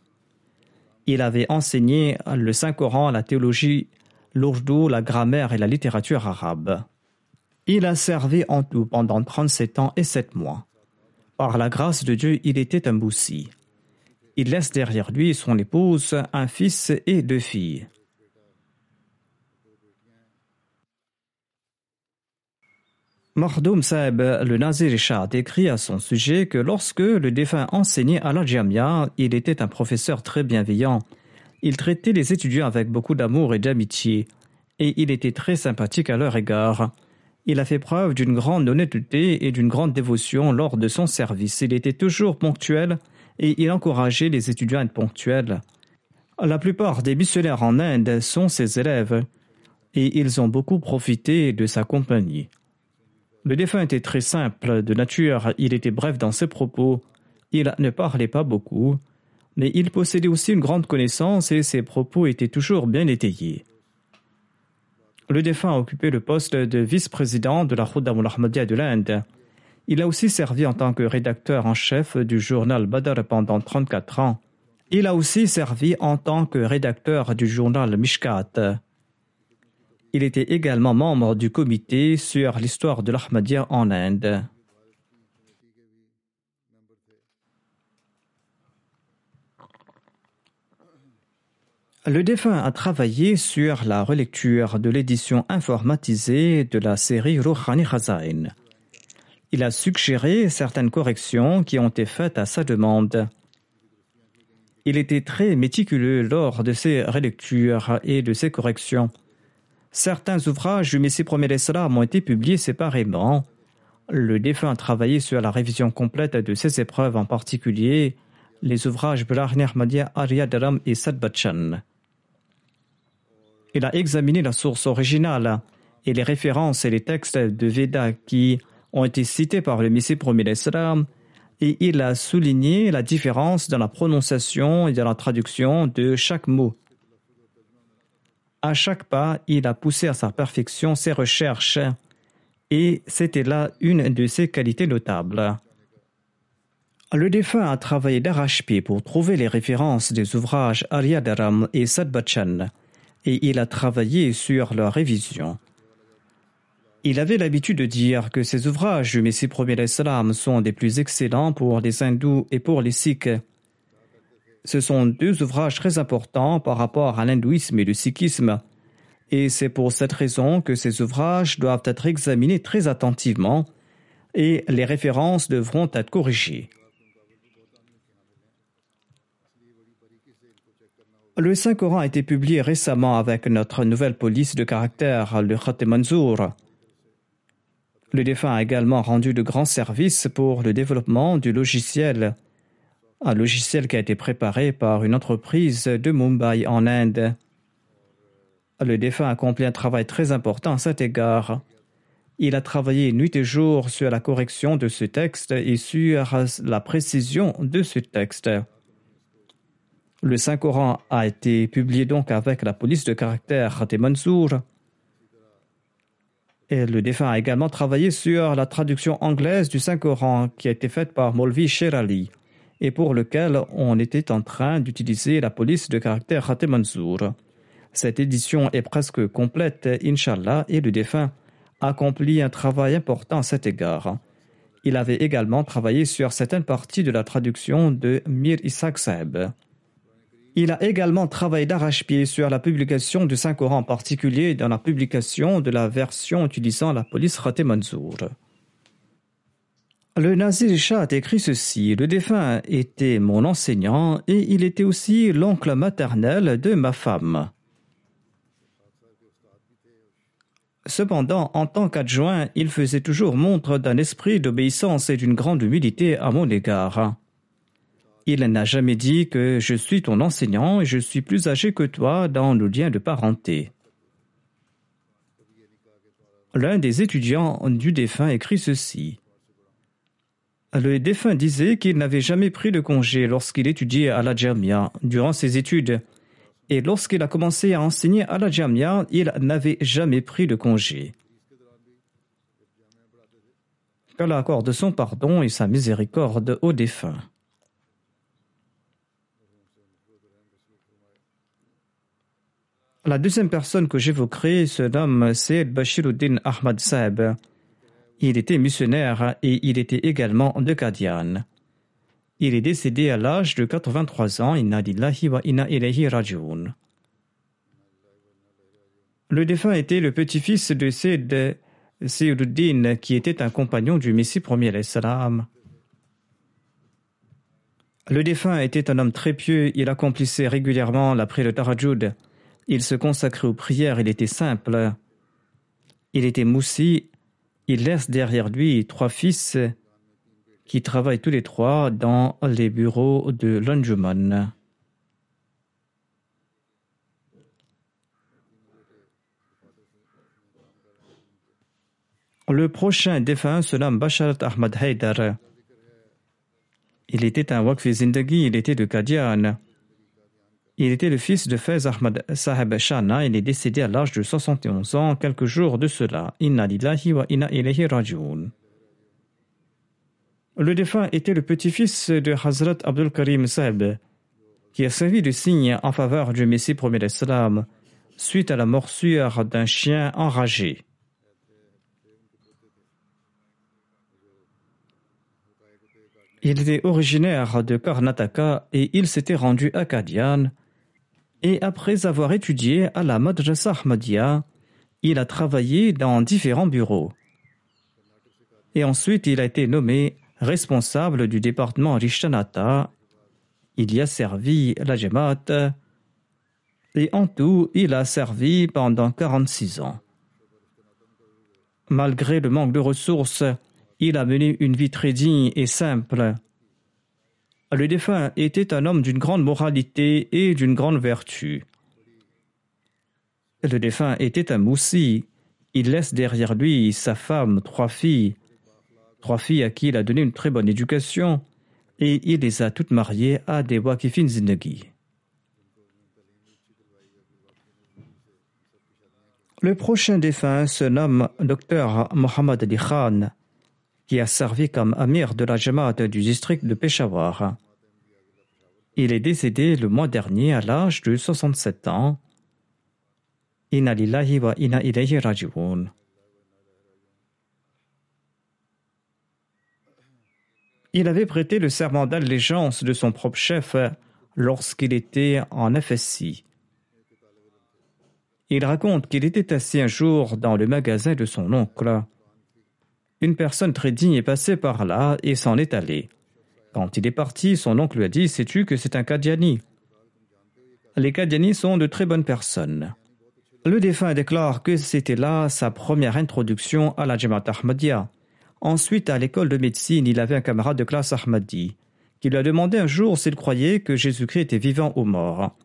Il avait enseigné le Saint-Coran, la théologie l'ourdou, la grammaire et la littérature arabe. Il a servi en tout pendant 37 ans et 7 mois. Par la grâce de Dieu, il était un boussi. Il laisse derrière lui son épouse, un fils et deux filles. Mahdoum Saeb, le Nazir Shah, décrit à son sujet que lorsque le défunt enseignait à la Jamia, il était un professeur très bienveillant il traitait les étudiants avec beaucoup d'amour et d'amitié, et il était très sympathique à leur égard. Il a fait preuve d'une grande honnêteté et d'une grande dévotion lors de son service. Il était toujours ponctuel et il encourageait les étudiants à être ponctuels. La plupart des missionnaires en Inde sont ses élèves et ils ont beaucoup profité de sa compagnie. Le défunt était très simple de nature, il était bref dans ses propos, il ne parlait pas beaucoup, mais il possédait aussi une grande connaissance et ses propos étaient toujours bien étayés. Le défunt a occupé le poste de vice-président de la Khouda Ahmadiyya de l'Inde. Il a aussi servi en tant que rédacteur en chef du journal Badr pendant 34 ans. Il a aussi servi en tant que rédacteur du journal Mishkat. Il était également membre du comité sur l'histoire de l'Ahmadiyya en Inde. Le défunt a travaillé sur la relecture de l'édition informatisée de la série Rouhani Khazain. Il a suggéré certaines corrections qui ont été faites à sa demande. Il était très méticuleux lors de ses relectures et de ses corrections. Certains ouvrages du Messie Premier Islam ont été publiés séparément. Le défunt a travaillé sur la révision complète de ces épreuves, en particulier les ouvrages Brahni Ahmadiyya Aryadaram et Sadbachan. Il a examiné la source originale et les références et les textes de Veda qui ont été cités par le Messie premier et il a souligné la différence dans la prononciation et dans la traduction de chaque mot. À chaque pas, il a poussé à sa perfection ses recherches et c'était là une de ses qualités notables. Le défunt a travaillé d'arrache-pied pour trouver les références des ouvrages Aryadaram et Sadbachan et il a travaillé sur leur révision. Il avait l'habitude de dire que ses ouvrages du Messie premier l'Islam sont des plus excellents pour les hindous et pour les sikhs. Ce sont deux ouvrages très importants par rapport à l'hindouisme et le sikhisme, et c'est pour cette raison que ces ouvrages doivent être examinés très attentivement et les références devront être corrigées. Le Saint-Coran a été publié récemment avec notre nouvelle police de caractère, le Khatem Manzour. Le défunt a également rendu de grands services pour le développement du logiciel, un logiciel qui a été préparé par une entreprise de Mumbai en Inde. Le défunt a accompli un travail très important à cet égard. Il a travaillé nuit et jour sur la correction de ce texte et sur la précision de ce texte. Le Saint-Coran a été publié donc avec la police de caractère des le défunt a également travaillé sur la traduction anglaise du Saint-Coran qui a été faite par Molvi Sherali et pour lequel on était en train d'utiliser la police de caractère Khaté Mansour. Cette édition est presque complète, Inshallah, et le défunt accomplit un travail important à cet égard. Il avait également travaillé sur certaines parties de la traduction de Mir Ishaq Saeb. Il a également travaillé d'arrache-pied sur la publication du Saint-Coran, en particulier dans la publication de la version utilisant la police Manzour. Le Nazir Shah a écrit ceci Le défunt était mon enseignant et il était aussi l'oncle maternel de ma femme. Cependant, en tant qu'adjoint, il faisait toujours montre d'un esprit d'obéissance et d'une grande humilité à mon égard. Il n'a jamais dit que je suis ton enseignant et je suis plus âgé que toi dans le lien de parenté. L'un des étudiants du défunt écrit ceci. Le défunt disait qu'il n'avait jamais pris de congé lorsqu'il étudiait à la Jamia durant ses études. Et lorsqu'il a commencé à enseigner à la Jamia, il n'avait jamais pris de congé. Qu'Allah accorde son pardon et sa miséricorde aux défunts. La deuxième personne que j'évoquerai se nomme Sayyid Bashiruddin Ahmad Saeb. Il était missionnaire et il était également de Kadian. Il est décédé à l'âge de 83 ans. Inna wa ilayhi rajoun. Le défunt était le petit-fils de Sayyid Sayyuddin, qui était un compagnon du Messie premier salam. Le défunt était un homme très pieux. Il accomplissait régulièrement la prière de Tarajud. Il se consacrait aux prières, il était simple. Il était moussi. Il laisse derrière lui trois fils qui travaillent tous les trois dans les bureaux de l'Anjuman. Le prochain défunt se nomme Basharat Ahmad Haidar. Il était un Waqfi Zindagi, il était de Kadian. Il était le fils de Fez Ahmad Saheb Shana. Il est décédé à l'âge de 71 ans, quelques jours de cela. Inna lillahi wa inna ilayhi rajoun. Le défunt était le petit-fils de Hazrat Abdul Karim Saheb, qui a servi de signe en faveur du Messie premier d'Islam suite à la morsure d'un chien enragé. Il était originaire de Karnataka et il s'était rendu à Kadian et après avoir étudié à la Madrasa Ahmadiyya, il a travaillé dans différents bureaux. Et ensuite, il a été nommé responsable du département Rishtanata. Il y a servi la Jamaat. Et en tout, il a servi pendant 46 ans. Malgré le manque de ressources, il a mené une vie très digne et simple. Le défunt était un homme d'une grande moralité et d'une grande vertu. Le défunt était un moussi. Il laisse derrière lui sa femme, trois filles, trois filles à qui il a donné une très bonne éducation, et il les a toutes mariées à des wakifin zindagi. Le prochain défunt se nomme Dr Mohammad Ali Khan qui a servi comme amir de la Jamaat du district de Peshawar. Il est décédé le mois dernier à l'âge de 67 ans. Wa. Il avait prêté le serment d'allégeance de son propre chef lorsqu'il était en FSI. Il raconte qu'il était assis un jour dans le magasin de son oncle. Une personne très digne est passée par là et s'en est allée. Quand il est parti, son oncle lui a dit Sais-tu que c'est un Kadiani? Les Kadiani sont de très bonnes personnes. Le défunt déclare que c'était là sa première introduction à la Jamaat Ahmadiyya. Ensuite, à l'école de médecine, il avait un camarade de classe Ahmadi qui lui a demandé un jour s'il croyait que Jésus-Christ était vivant ou mort.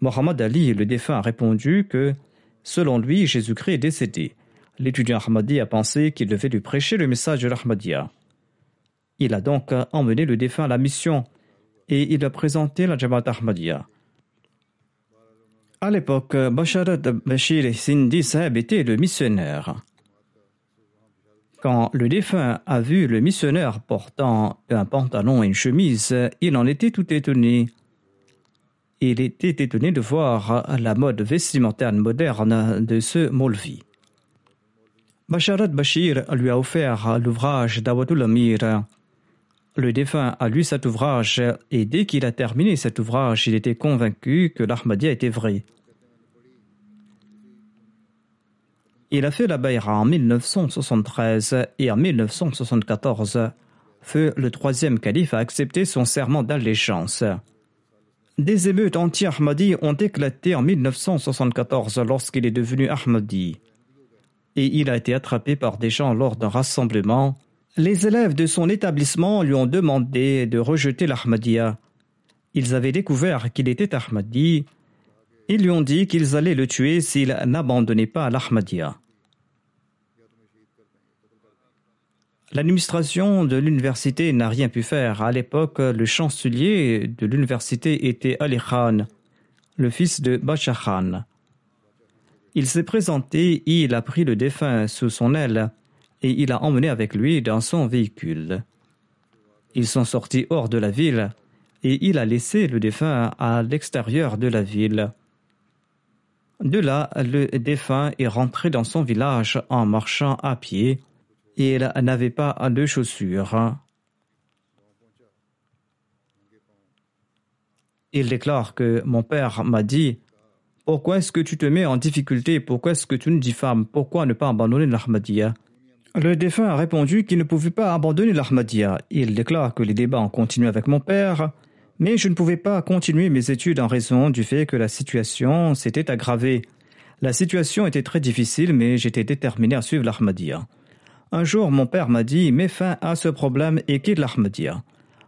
Mohammed Ali, le défunt, a répondu que, selon lui, Jésus-Christ est décédé. L'étudiant Ahmadi a pensé qu'il devait lui prêcher le message de l'Ahmadiyya. Il a donc emmené le défunt à la mission et il a présenté la Jamaat Ahmadiyya. À l'époque, Basharat Bashir Sindhi Sahib était le missionnaire. Quand le défunt a vu le missionnaire portant un pantalon et une chemise, il en était tout étonné. Il était étonné de voir la mode vestimentaire moderne de ce Molvi. Basharat Bashir lui a offert l'ouvrage d'Awadul Amir. Le défunt a lu cet ouvrage et dès qu'il a terminé cet ouvrage, il était convaincu que l'Ahmadiyya était vrai. Il a fait la Bayra en 1973 et en 1974, feu le troisième calife a accepté son serment d'allégeance. Des émeutes anti-Ahmadi ont éclaté en 1974 lorsqu'il est devenu Ahmadi. Et il a été attrapé par des gens lors d'un rassemblement. Les élèves de son établissement lui ont demandé de rejeter l'Ahmadiyya. Ils avaient découvert qu'il était Ahmadi. Ils lui ont dit qu'ils allaient le tuer s'il n'abandonnait pas l'Ahmadiyya. L'administration de l'université n'a rien pu faire. À l'époque, le chancelier de l'université était Ali Khan, le fils de Bacha Khan. Il s'est présenté et il a pris le défunt sous son aile et il a emmené avec lui dans son véhicule. Ils sont sortis hors de la ville et il a laissé le défunt à l'extérieur de la ville. De là, le défunt est rentré dans son village en marchant à pied et il n'avait pas de chaussures. Il déclare que mon père m'a dit Pourquoi est-ce que tu te mets en difficulté? Pourquoi est-ce que tu nous diffames Pourquoi ne pas abandonner l'Ahmadiyya? Le défunt a répondu qu'il ne pouvait pas abandonner l'Ahmadiyya. Il déclare que les débats ont continué avec mon père, mais je ne pouvais pas continuer mes études en raison du fait que la situation s'était aggravée. La situation était très difficile, mais j'étais déterminé à suivre l'Ahmadiyya. Un jour, mon père m'a dit Mets fin à ce problème et quitte l'Ahmadiyya.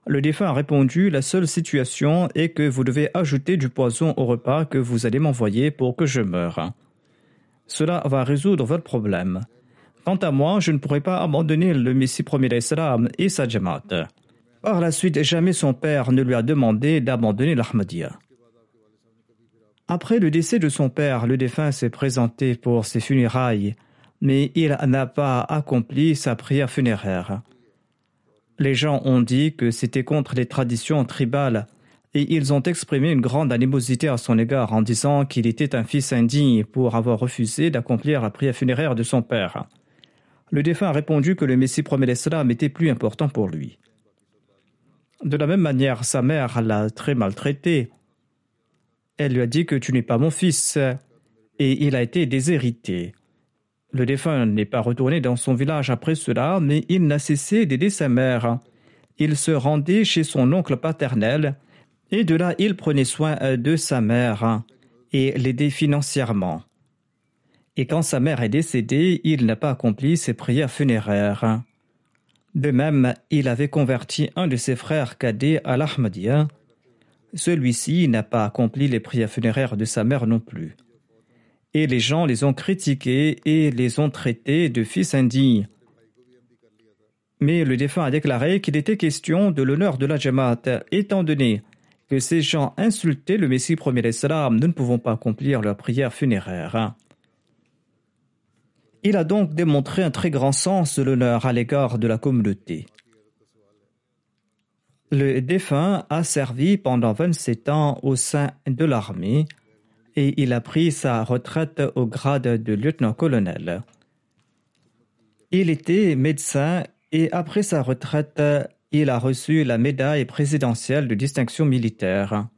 Le défunt a répondu La seule situation est que vous devez ajouter du poison au repas que vous allez m'envoyer pour que je meure. Cela va résoudre votre problème. Quant à moi, je ne pourrai pas abandonner le Messie premier et sa Jamaat. Par la suite, jamais son père ne lui a demandé d'abandonner l'Ahmadiyya. Après le décès de son père, le défunt s'est présenté pour ses funérailles mais il n'a pas accompli sa prière funéraire. Les gens ont dit que c'était contre les traditions tribales et ils ont exprimé une grande animosité à son égard en disant qu'il était un fils indigne pour avoir refusé d'accomplir la prière funéraire de son père. Le défunt a répondu que le Messie promet l'Islam était plus important pour lui. De la même manière, sa mère l'a très maltraité. Elle lui a dit que tu n'es pas mon fils et il a été déshérité. Le défunt n'est pas retourné dans son village après cela, mais il n'a cessé d'aider sa mère. Il se rendait chez son oncle paternel, et de là il prenait soin de sa mère et l'aidait financièrement. Et quand sa mère est décédée, il n'a pas accompli ses prières funéraires. De même, il avait converti un de ses frères cadets à l'Ahmadiyya. Celui-ci n'a pas accompli les prières funéraires de sa mère non plus et les gens les ont critiqués et les ont traités de fils indignes. Mais le défunt a déclaré qu'il était question de l'honneur de la Jamaat, étant donné que ces gens insultaient le Messie premier Islam, nous ne pouvons pas accomplir leur prière funéraire. Il a donc démontré un très grand sens de l'honneur à l'égard de la communauté. Le défunt a servi pendant 27 ans au sein de l'armée et il a pris sa retraite au grade de lieutenant-colonel. Il était médecin et après sa retraite, il a reçu la médaille présidentielle de distinction militaire.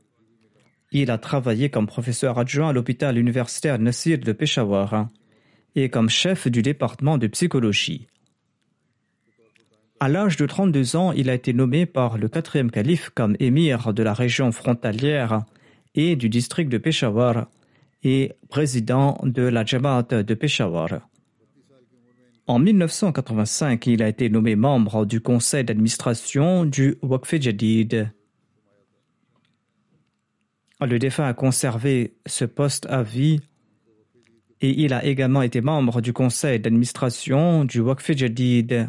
Il a travaillé comme professeur adjoint à l'hôpital universitaire Nasir de Peshawar et comme chef du département de psychologie. À l'âge de 32 ans, il a été nommé par le quatrième calife comme émir de la région frontalière et du district de Peshawar et président de la Jamaat de Peshawar. En 1985, il a été nommé membre du conseil d'administration du Waqf Jadid. Le défunt a conservé ce poste à vie et il a également été membre du conseil d'administration du Waqf Jadid.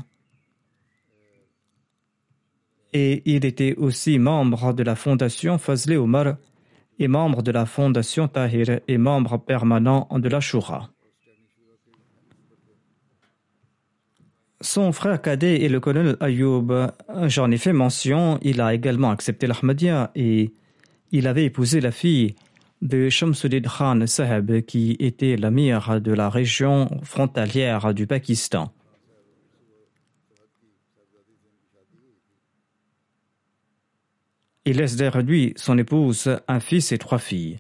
Et il était aussi membre de la fondation Fazle Omar et membre de la Fondation Tahir et membre permanent de la Shura. Son frère cadet est le colonel Ayoub. J'en ai fait mention, il a également accepté l'Ahmadiyya et il avait épousé la fille de Shamsuddin Khan Saheb, qui était l'amir de la région frontalière du Pakistan. Il laisse derrière lui son épouse, un fils et trois filles.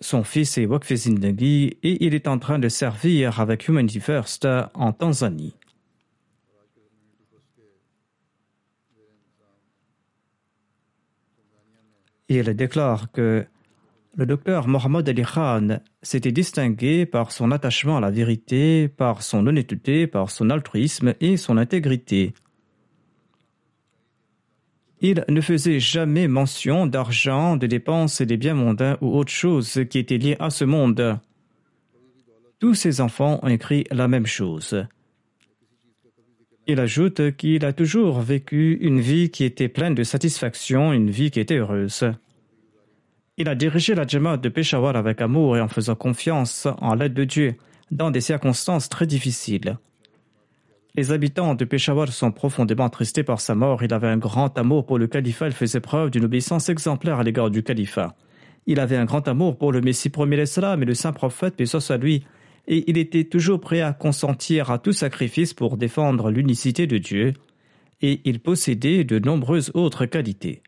Son fils est Wakfe Zindagi et il est en train de servir avec Humanity First en Tanzanie. Il déclare que le docteur Mohamed Ali Khan s'était distingué par son attachement à la vérité, par son honnêteté, par son altruisme et son intégrité. Il ne faisait jamais mention d'argent, de dépenses et des biens mondains ou autre chose qui était liée à ce monde. Tous ses enfants ont écrit la même chose. Il ajoute qu'il a toujours vécu une vie qui était pleine de satisfaction, une vie qui était heureuse. Il a dirigé la Jamaat de Peshawar avec amour et en faisant confiance en l'aide de Dieu dans des circonstances très difficiles. Les habitants de Peshawar sont profondément attristés par sa mort. Il avait un grand amour pour le califat. Il faisait preuve d'une obéissance exemplaire à l'égard du califat. Il avait un grand amour pour le Messie premier l'Islam et le saint prophète, mais soit lui, et il était toujours prêt à consentir à tout sacrifice pour défendre l'unicité de Dieu, et il possédait de nombreuses autres qualités.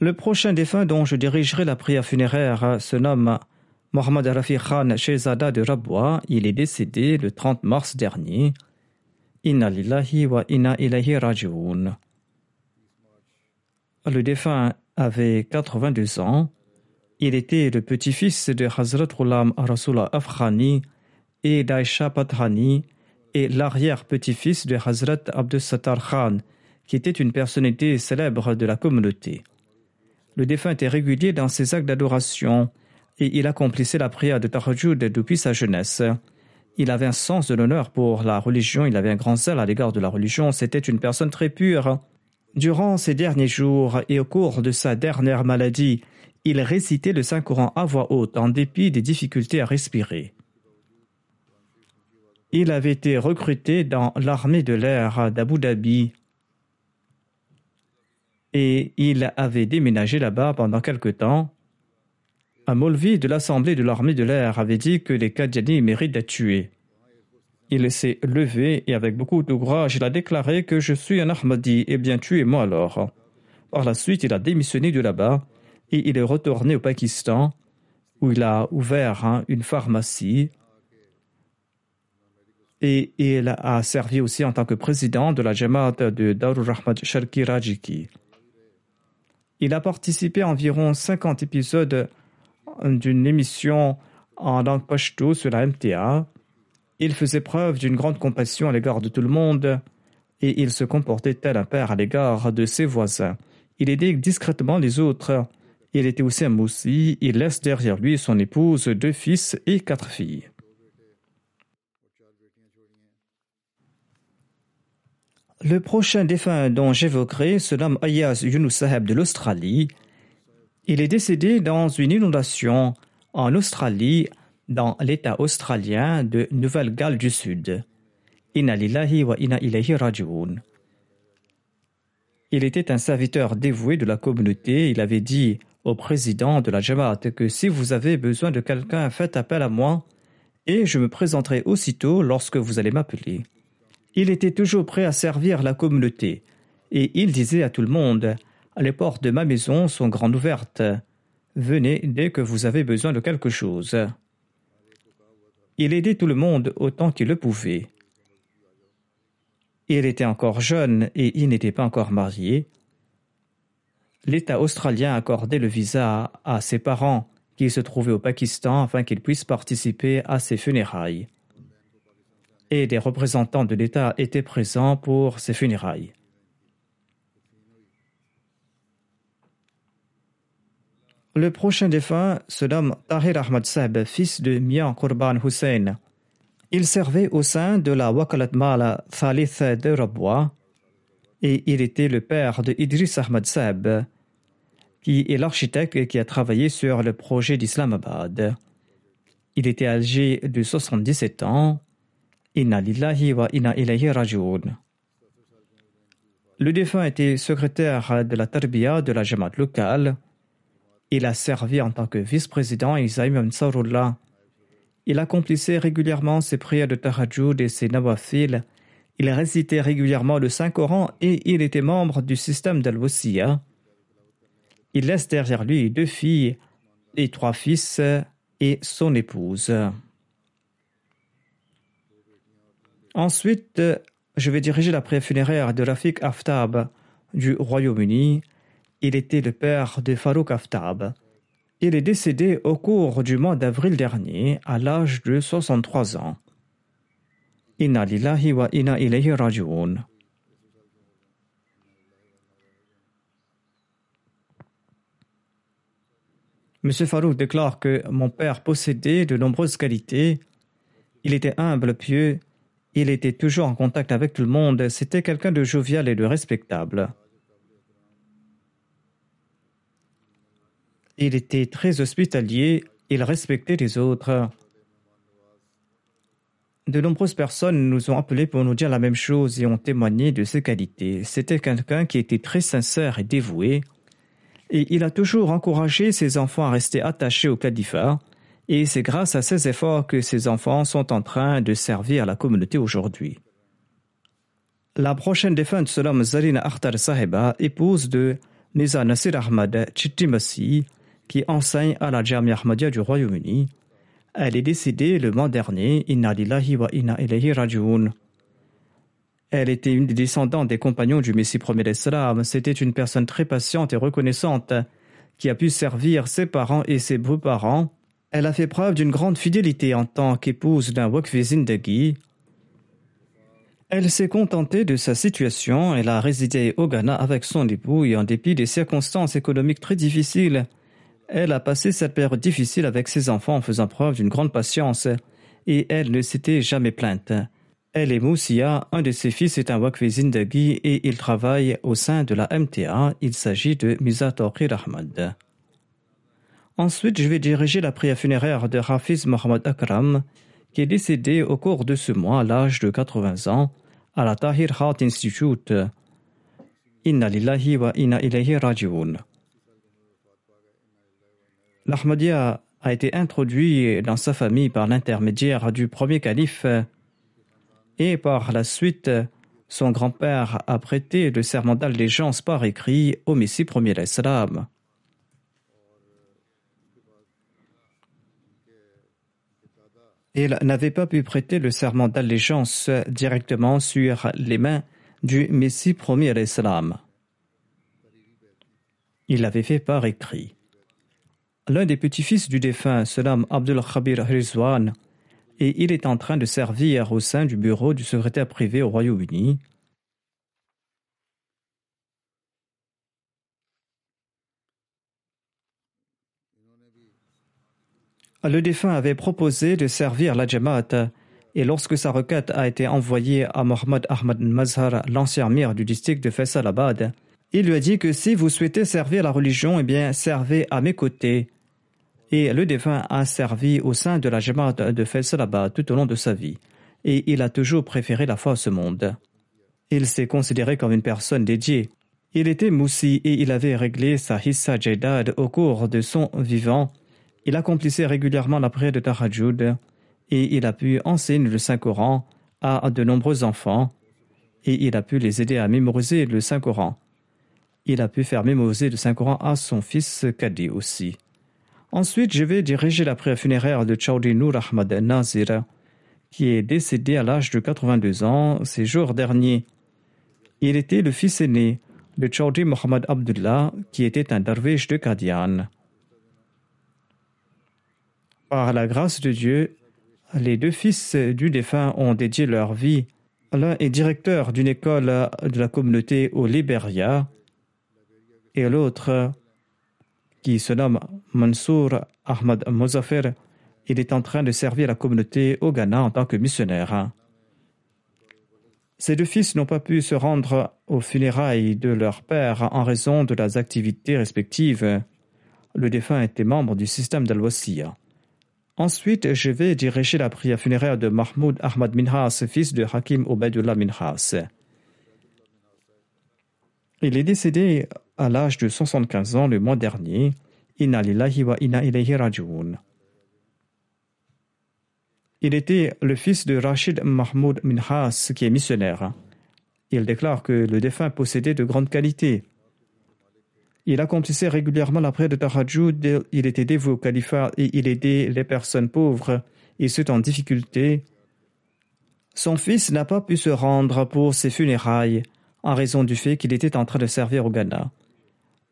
Le prochain défunt dont je dirigerai la prière funéraire se nomme Mohamed Rafi Khan Shehzada de Rabwa. Il est décédé le 30 mars dernier. Inna lillahi wa inna ilahi raji'un. Le défunt avait 82 ans. Il était le petit-fils de Hazrat Ghulam Rasulullah Afghani et d'Aisha Pathani et l'arrière-petit-fils de Hazrat Abdus Sattar Khan, qui était une personnalité célèbre de la communauté. Le défunt était régulier dans ses actes d'adoration et il accomplissait la prière de Tahajjud depuis sa jeunesse. Il avait un sens de l'honneur pour la religion, il avait un grand zèle à l'égard de la religion, c'était une personne très pure. Durant ses derniers jours et au cours de sa dernière maladie, il récitait le Saint-Coran à voix haute en dépit des difficultés à respirer. Il avait été recruté dans l'armée de l'air d'Abu Dhabi et il avait déménagé là-bas pendant quelque temps. Un Molvi de l'Assemblée de l'armée de l'air avait dit que les Qadianis méritent d'être tués. Il s'est levé et avec beaucoup de courage, il a déclaré que je suis un Ahmadi, et bien tuez-moi alors. Par la suite, il a démissionné de là-bas et il est retourné au Pakistan où il a ouvert hein, une pharmacie et il a servi aussi en tant que président de la Jamaat de Darul Rahmat Sharki Rajiki. Il a participé à environ 50 épisodes d'une émission en langue pashto sur la MTA. Il faisait preuve d'une grande compassion à l'égard de tout le monde et il se comportait tel un père à l'égard de ses voisins. Il aidait discrètement les autres. Il était aussi un moussi. Il laisse derrière lui son épouse, deux fils et quatre filles. Le prochain défunt dont j'évoquerai se nomme Ayaz Yunus Saheb de l'Australie. Il est décédé dans une inondation en Australie, dans l'État australien de Nouvelle-Galles du Sud. Il était un serviteur dévoué de la communauté. Il avait dit au président de la Jamaat que si vous avez besoin de quelqu'un, faites appel à moi et je me présenterai aussitôt lorsque vous allez m'appeler. Il était toujours prêt à servir la communauté, et il disait à tout le monde Les portes de ma maison sont grandes ouvertes. Venez dès que vous avez besoin de quelque chose. Il aidait tout le monde autant qu'il le pouvait. Il était encore jeune et il n'était pas encore marié. L'État australien accordait le visa à ses parents qui se trouvaient au Pakistan afin qu'ils puissent participer à ses funérailles et des représentants de l'État étaient présents pour ses funérailles. Le prochain défunt se nomme Tahir Ahmad Seb, fils de Mian Kurban Hussein. Il servait au sein de la Wakalat Mala Thalith de Rabwa et il était le père de Idris Ahmad Seb, qui est l'architecte qui a travaillé sur le projet d'Islamabad. Il était âgé de 77 ans Inna lillahi wa inna raji'un. Le défunt était secrétaire de la tarbiya de la Jamaat locale. Il a servi en tant que vice-président Isaïm Ansarullah. Il accomplissait régulièrement ses prières de Tahajjud et ses nawafil. Il récitait régulièrement le Saint-Coran et il était membre du système d'Al-Wasiya. Il laisse derrière lui deux filles et trois fils et son épouse. Ensuite, je vais diriger la prière funéraire de Rafik Aftab du Royaume-Uni. Il était le père de Farouk Aftab. Il est décédé au cours du mois d'avril dernier à l'âge de 63 ans. Inna lillahi wa inna ilayhi raji'un. M. Farouk déclare que mon père possédait de nombreuses qualités. Il était humble, pieux, il était toujours en contact avec tout le monde, c'était quelqu'un de jovial et de respectable. Il était très hospitalier, il respectait les autres. De nombreuses personnes nous ont appelés pour nous dire la même chose et ont témoigné de ses qualités. C'était quelqu'un qui était très sincère et dévoué et il a toujours encouragé ses enfants à rester attachés au califat, et c'est grâce à ces efforts que ses enfants sont en train de servir la communauté aujourd'hui. La prochaine défunte se nomme Zarina Saheba, épouse de Nisa Nasir Ahmad Chittimasi, qui enseigne à la Jamia Ahmadiyya du Royaume-Uni. Elle est décédée le mois dernier, Inna lillahi wa inna ilayhi raji'un. Elle était une des descendantes des compagnons du Messie premier d'Islam. C'était une personne très patiente et reconnaissante qui a pu servir ses parents et ses beaux-parents. Elle a fait preuve d'une grande fidélité en tant qu'épouse d'un Wakfi Zindagi. Elle s'est contentée de sa situation. Elle a résidé au Ghana avec son époux et en dépit des circonstances économiques très difficiles, elle a passé cette période difficile avec ses enfants en faisant preuve d'une grande patience et elle ne s'était jamais plainte. Elle est Moussia, un de ses fils est un Wakfi Zindagi et il travaille au sein de la MTA. Il s'agit de Miza Tawqir Ahmad. Ensuite, je vais diriger la prière funéraire de Hafiz Mohamed Akram, qui est décédé au cours de ce mois à l'âge de 80 ans à la Tahir Heart Institute. Inna lillahi wa inna ilayhi raji'un. L'Ahmadiyya a été introduit dans sa famille par l'intermédiaire du premier calife et par la suite, son grand-père a prêté le serment d'allégeance par écrit au Messie premier d'Islam. Il n'avait pas pu prêter le serment d'allégeance directement sur les mains du Messie premier d'Islam. Il l'avait fait par écrit. L'un des petits-fils du défunt nomme Abdul Khabir Rizwan et il est en train de servir au sein du bureau du secrétaire privé au Royaume-Uni. Le défunt avait proposé de servir la Jamaat et lorsque sa requête a été envoyée à Mohamed Ahmad Mazhar, l'ancien maire du district de Faisalabad, il lui a dit que si vous souhaitez servir la religion, eh bien, servez à mes côtés et le défunt a servi au sein de la Jamaat de Faisalabad tout au long de sa vie, et il a toujours préféré la foi à monde. Il s'est considéré comme une personne dédiée. Il était moussi et il avait réglé sa hissa jaidad au cours de son vivant. Il accomplissait régulièrement la prière de Tahajjud et il a pu enseigner le Saint-Coran à de nombreux enfants et il a pu les aider à mémoriser le Saint-Coran. Il a pu faire mémoriser le Saint-Coran à son fils Kadi aussi. Ensuite, je vais diriger la prière funéraire de Chaudhry Noor Ahmad Nazir, qui est décédé à l'âge de 82 ans ces jours derniers. Il était le fils aîné de Chaudhry Mohammad Abdullah, qui était un darwish de Qadian. Par la grâce de Dieu, les deux fils du défunt ont dédié leur vie. L'un est directeur d'une école de la communauté au Liberia et l'autre qui se nomme Mansour Ahmad Mozafer, il est en train de servir la communauté au Ghana en tant que missionnaire. Ses deux fils n'ont pas pu se rendre aux funérailles de leur père en raison de leurs activités respectives. Le défunt était membre du système dal Ensuite, je vais diriger la prière funéraire de Mahmoud Ahmad Minhas, fils de Hakim Obaidullah Minhas. Il est décédé à l'âge de 75 ans le mois dernier. Wa. Il était le fils de Rachid Mahmoud Minhas, qui est missionnaire. Il déclare que le défunt possédait de grandes qualités. Il accomplissait régulièrement la prière de Tahajjud, il était dévoué au califat et il aidait les personnes pauvres et ceux en difficulté. Son fils n'a pas pu se rendre pour ses funérailles en raison du fait qu'il était en train de servir au Ghana.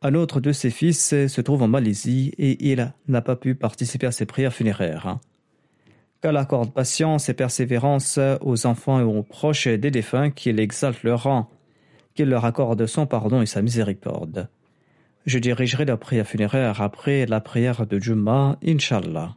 Un autre de ses fils se trouve en Malaisie et il n'a pas pu participer à ses prières funéraires. Qu'Allah accorde patience et persévérance aux enfants et aux proches des défunts, qu'il exalte leur rang, qu'il leur accorde son pardon et sa miséricorde. Je dirigerai la prière funéraire après la prière de Jumma, Inshallah.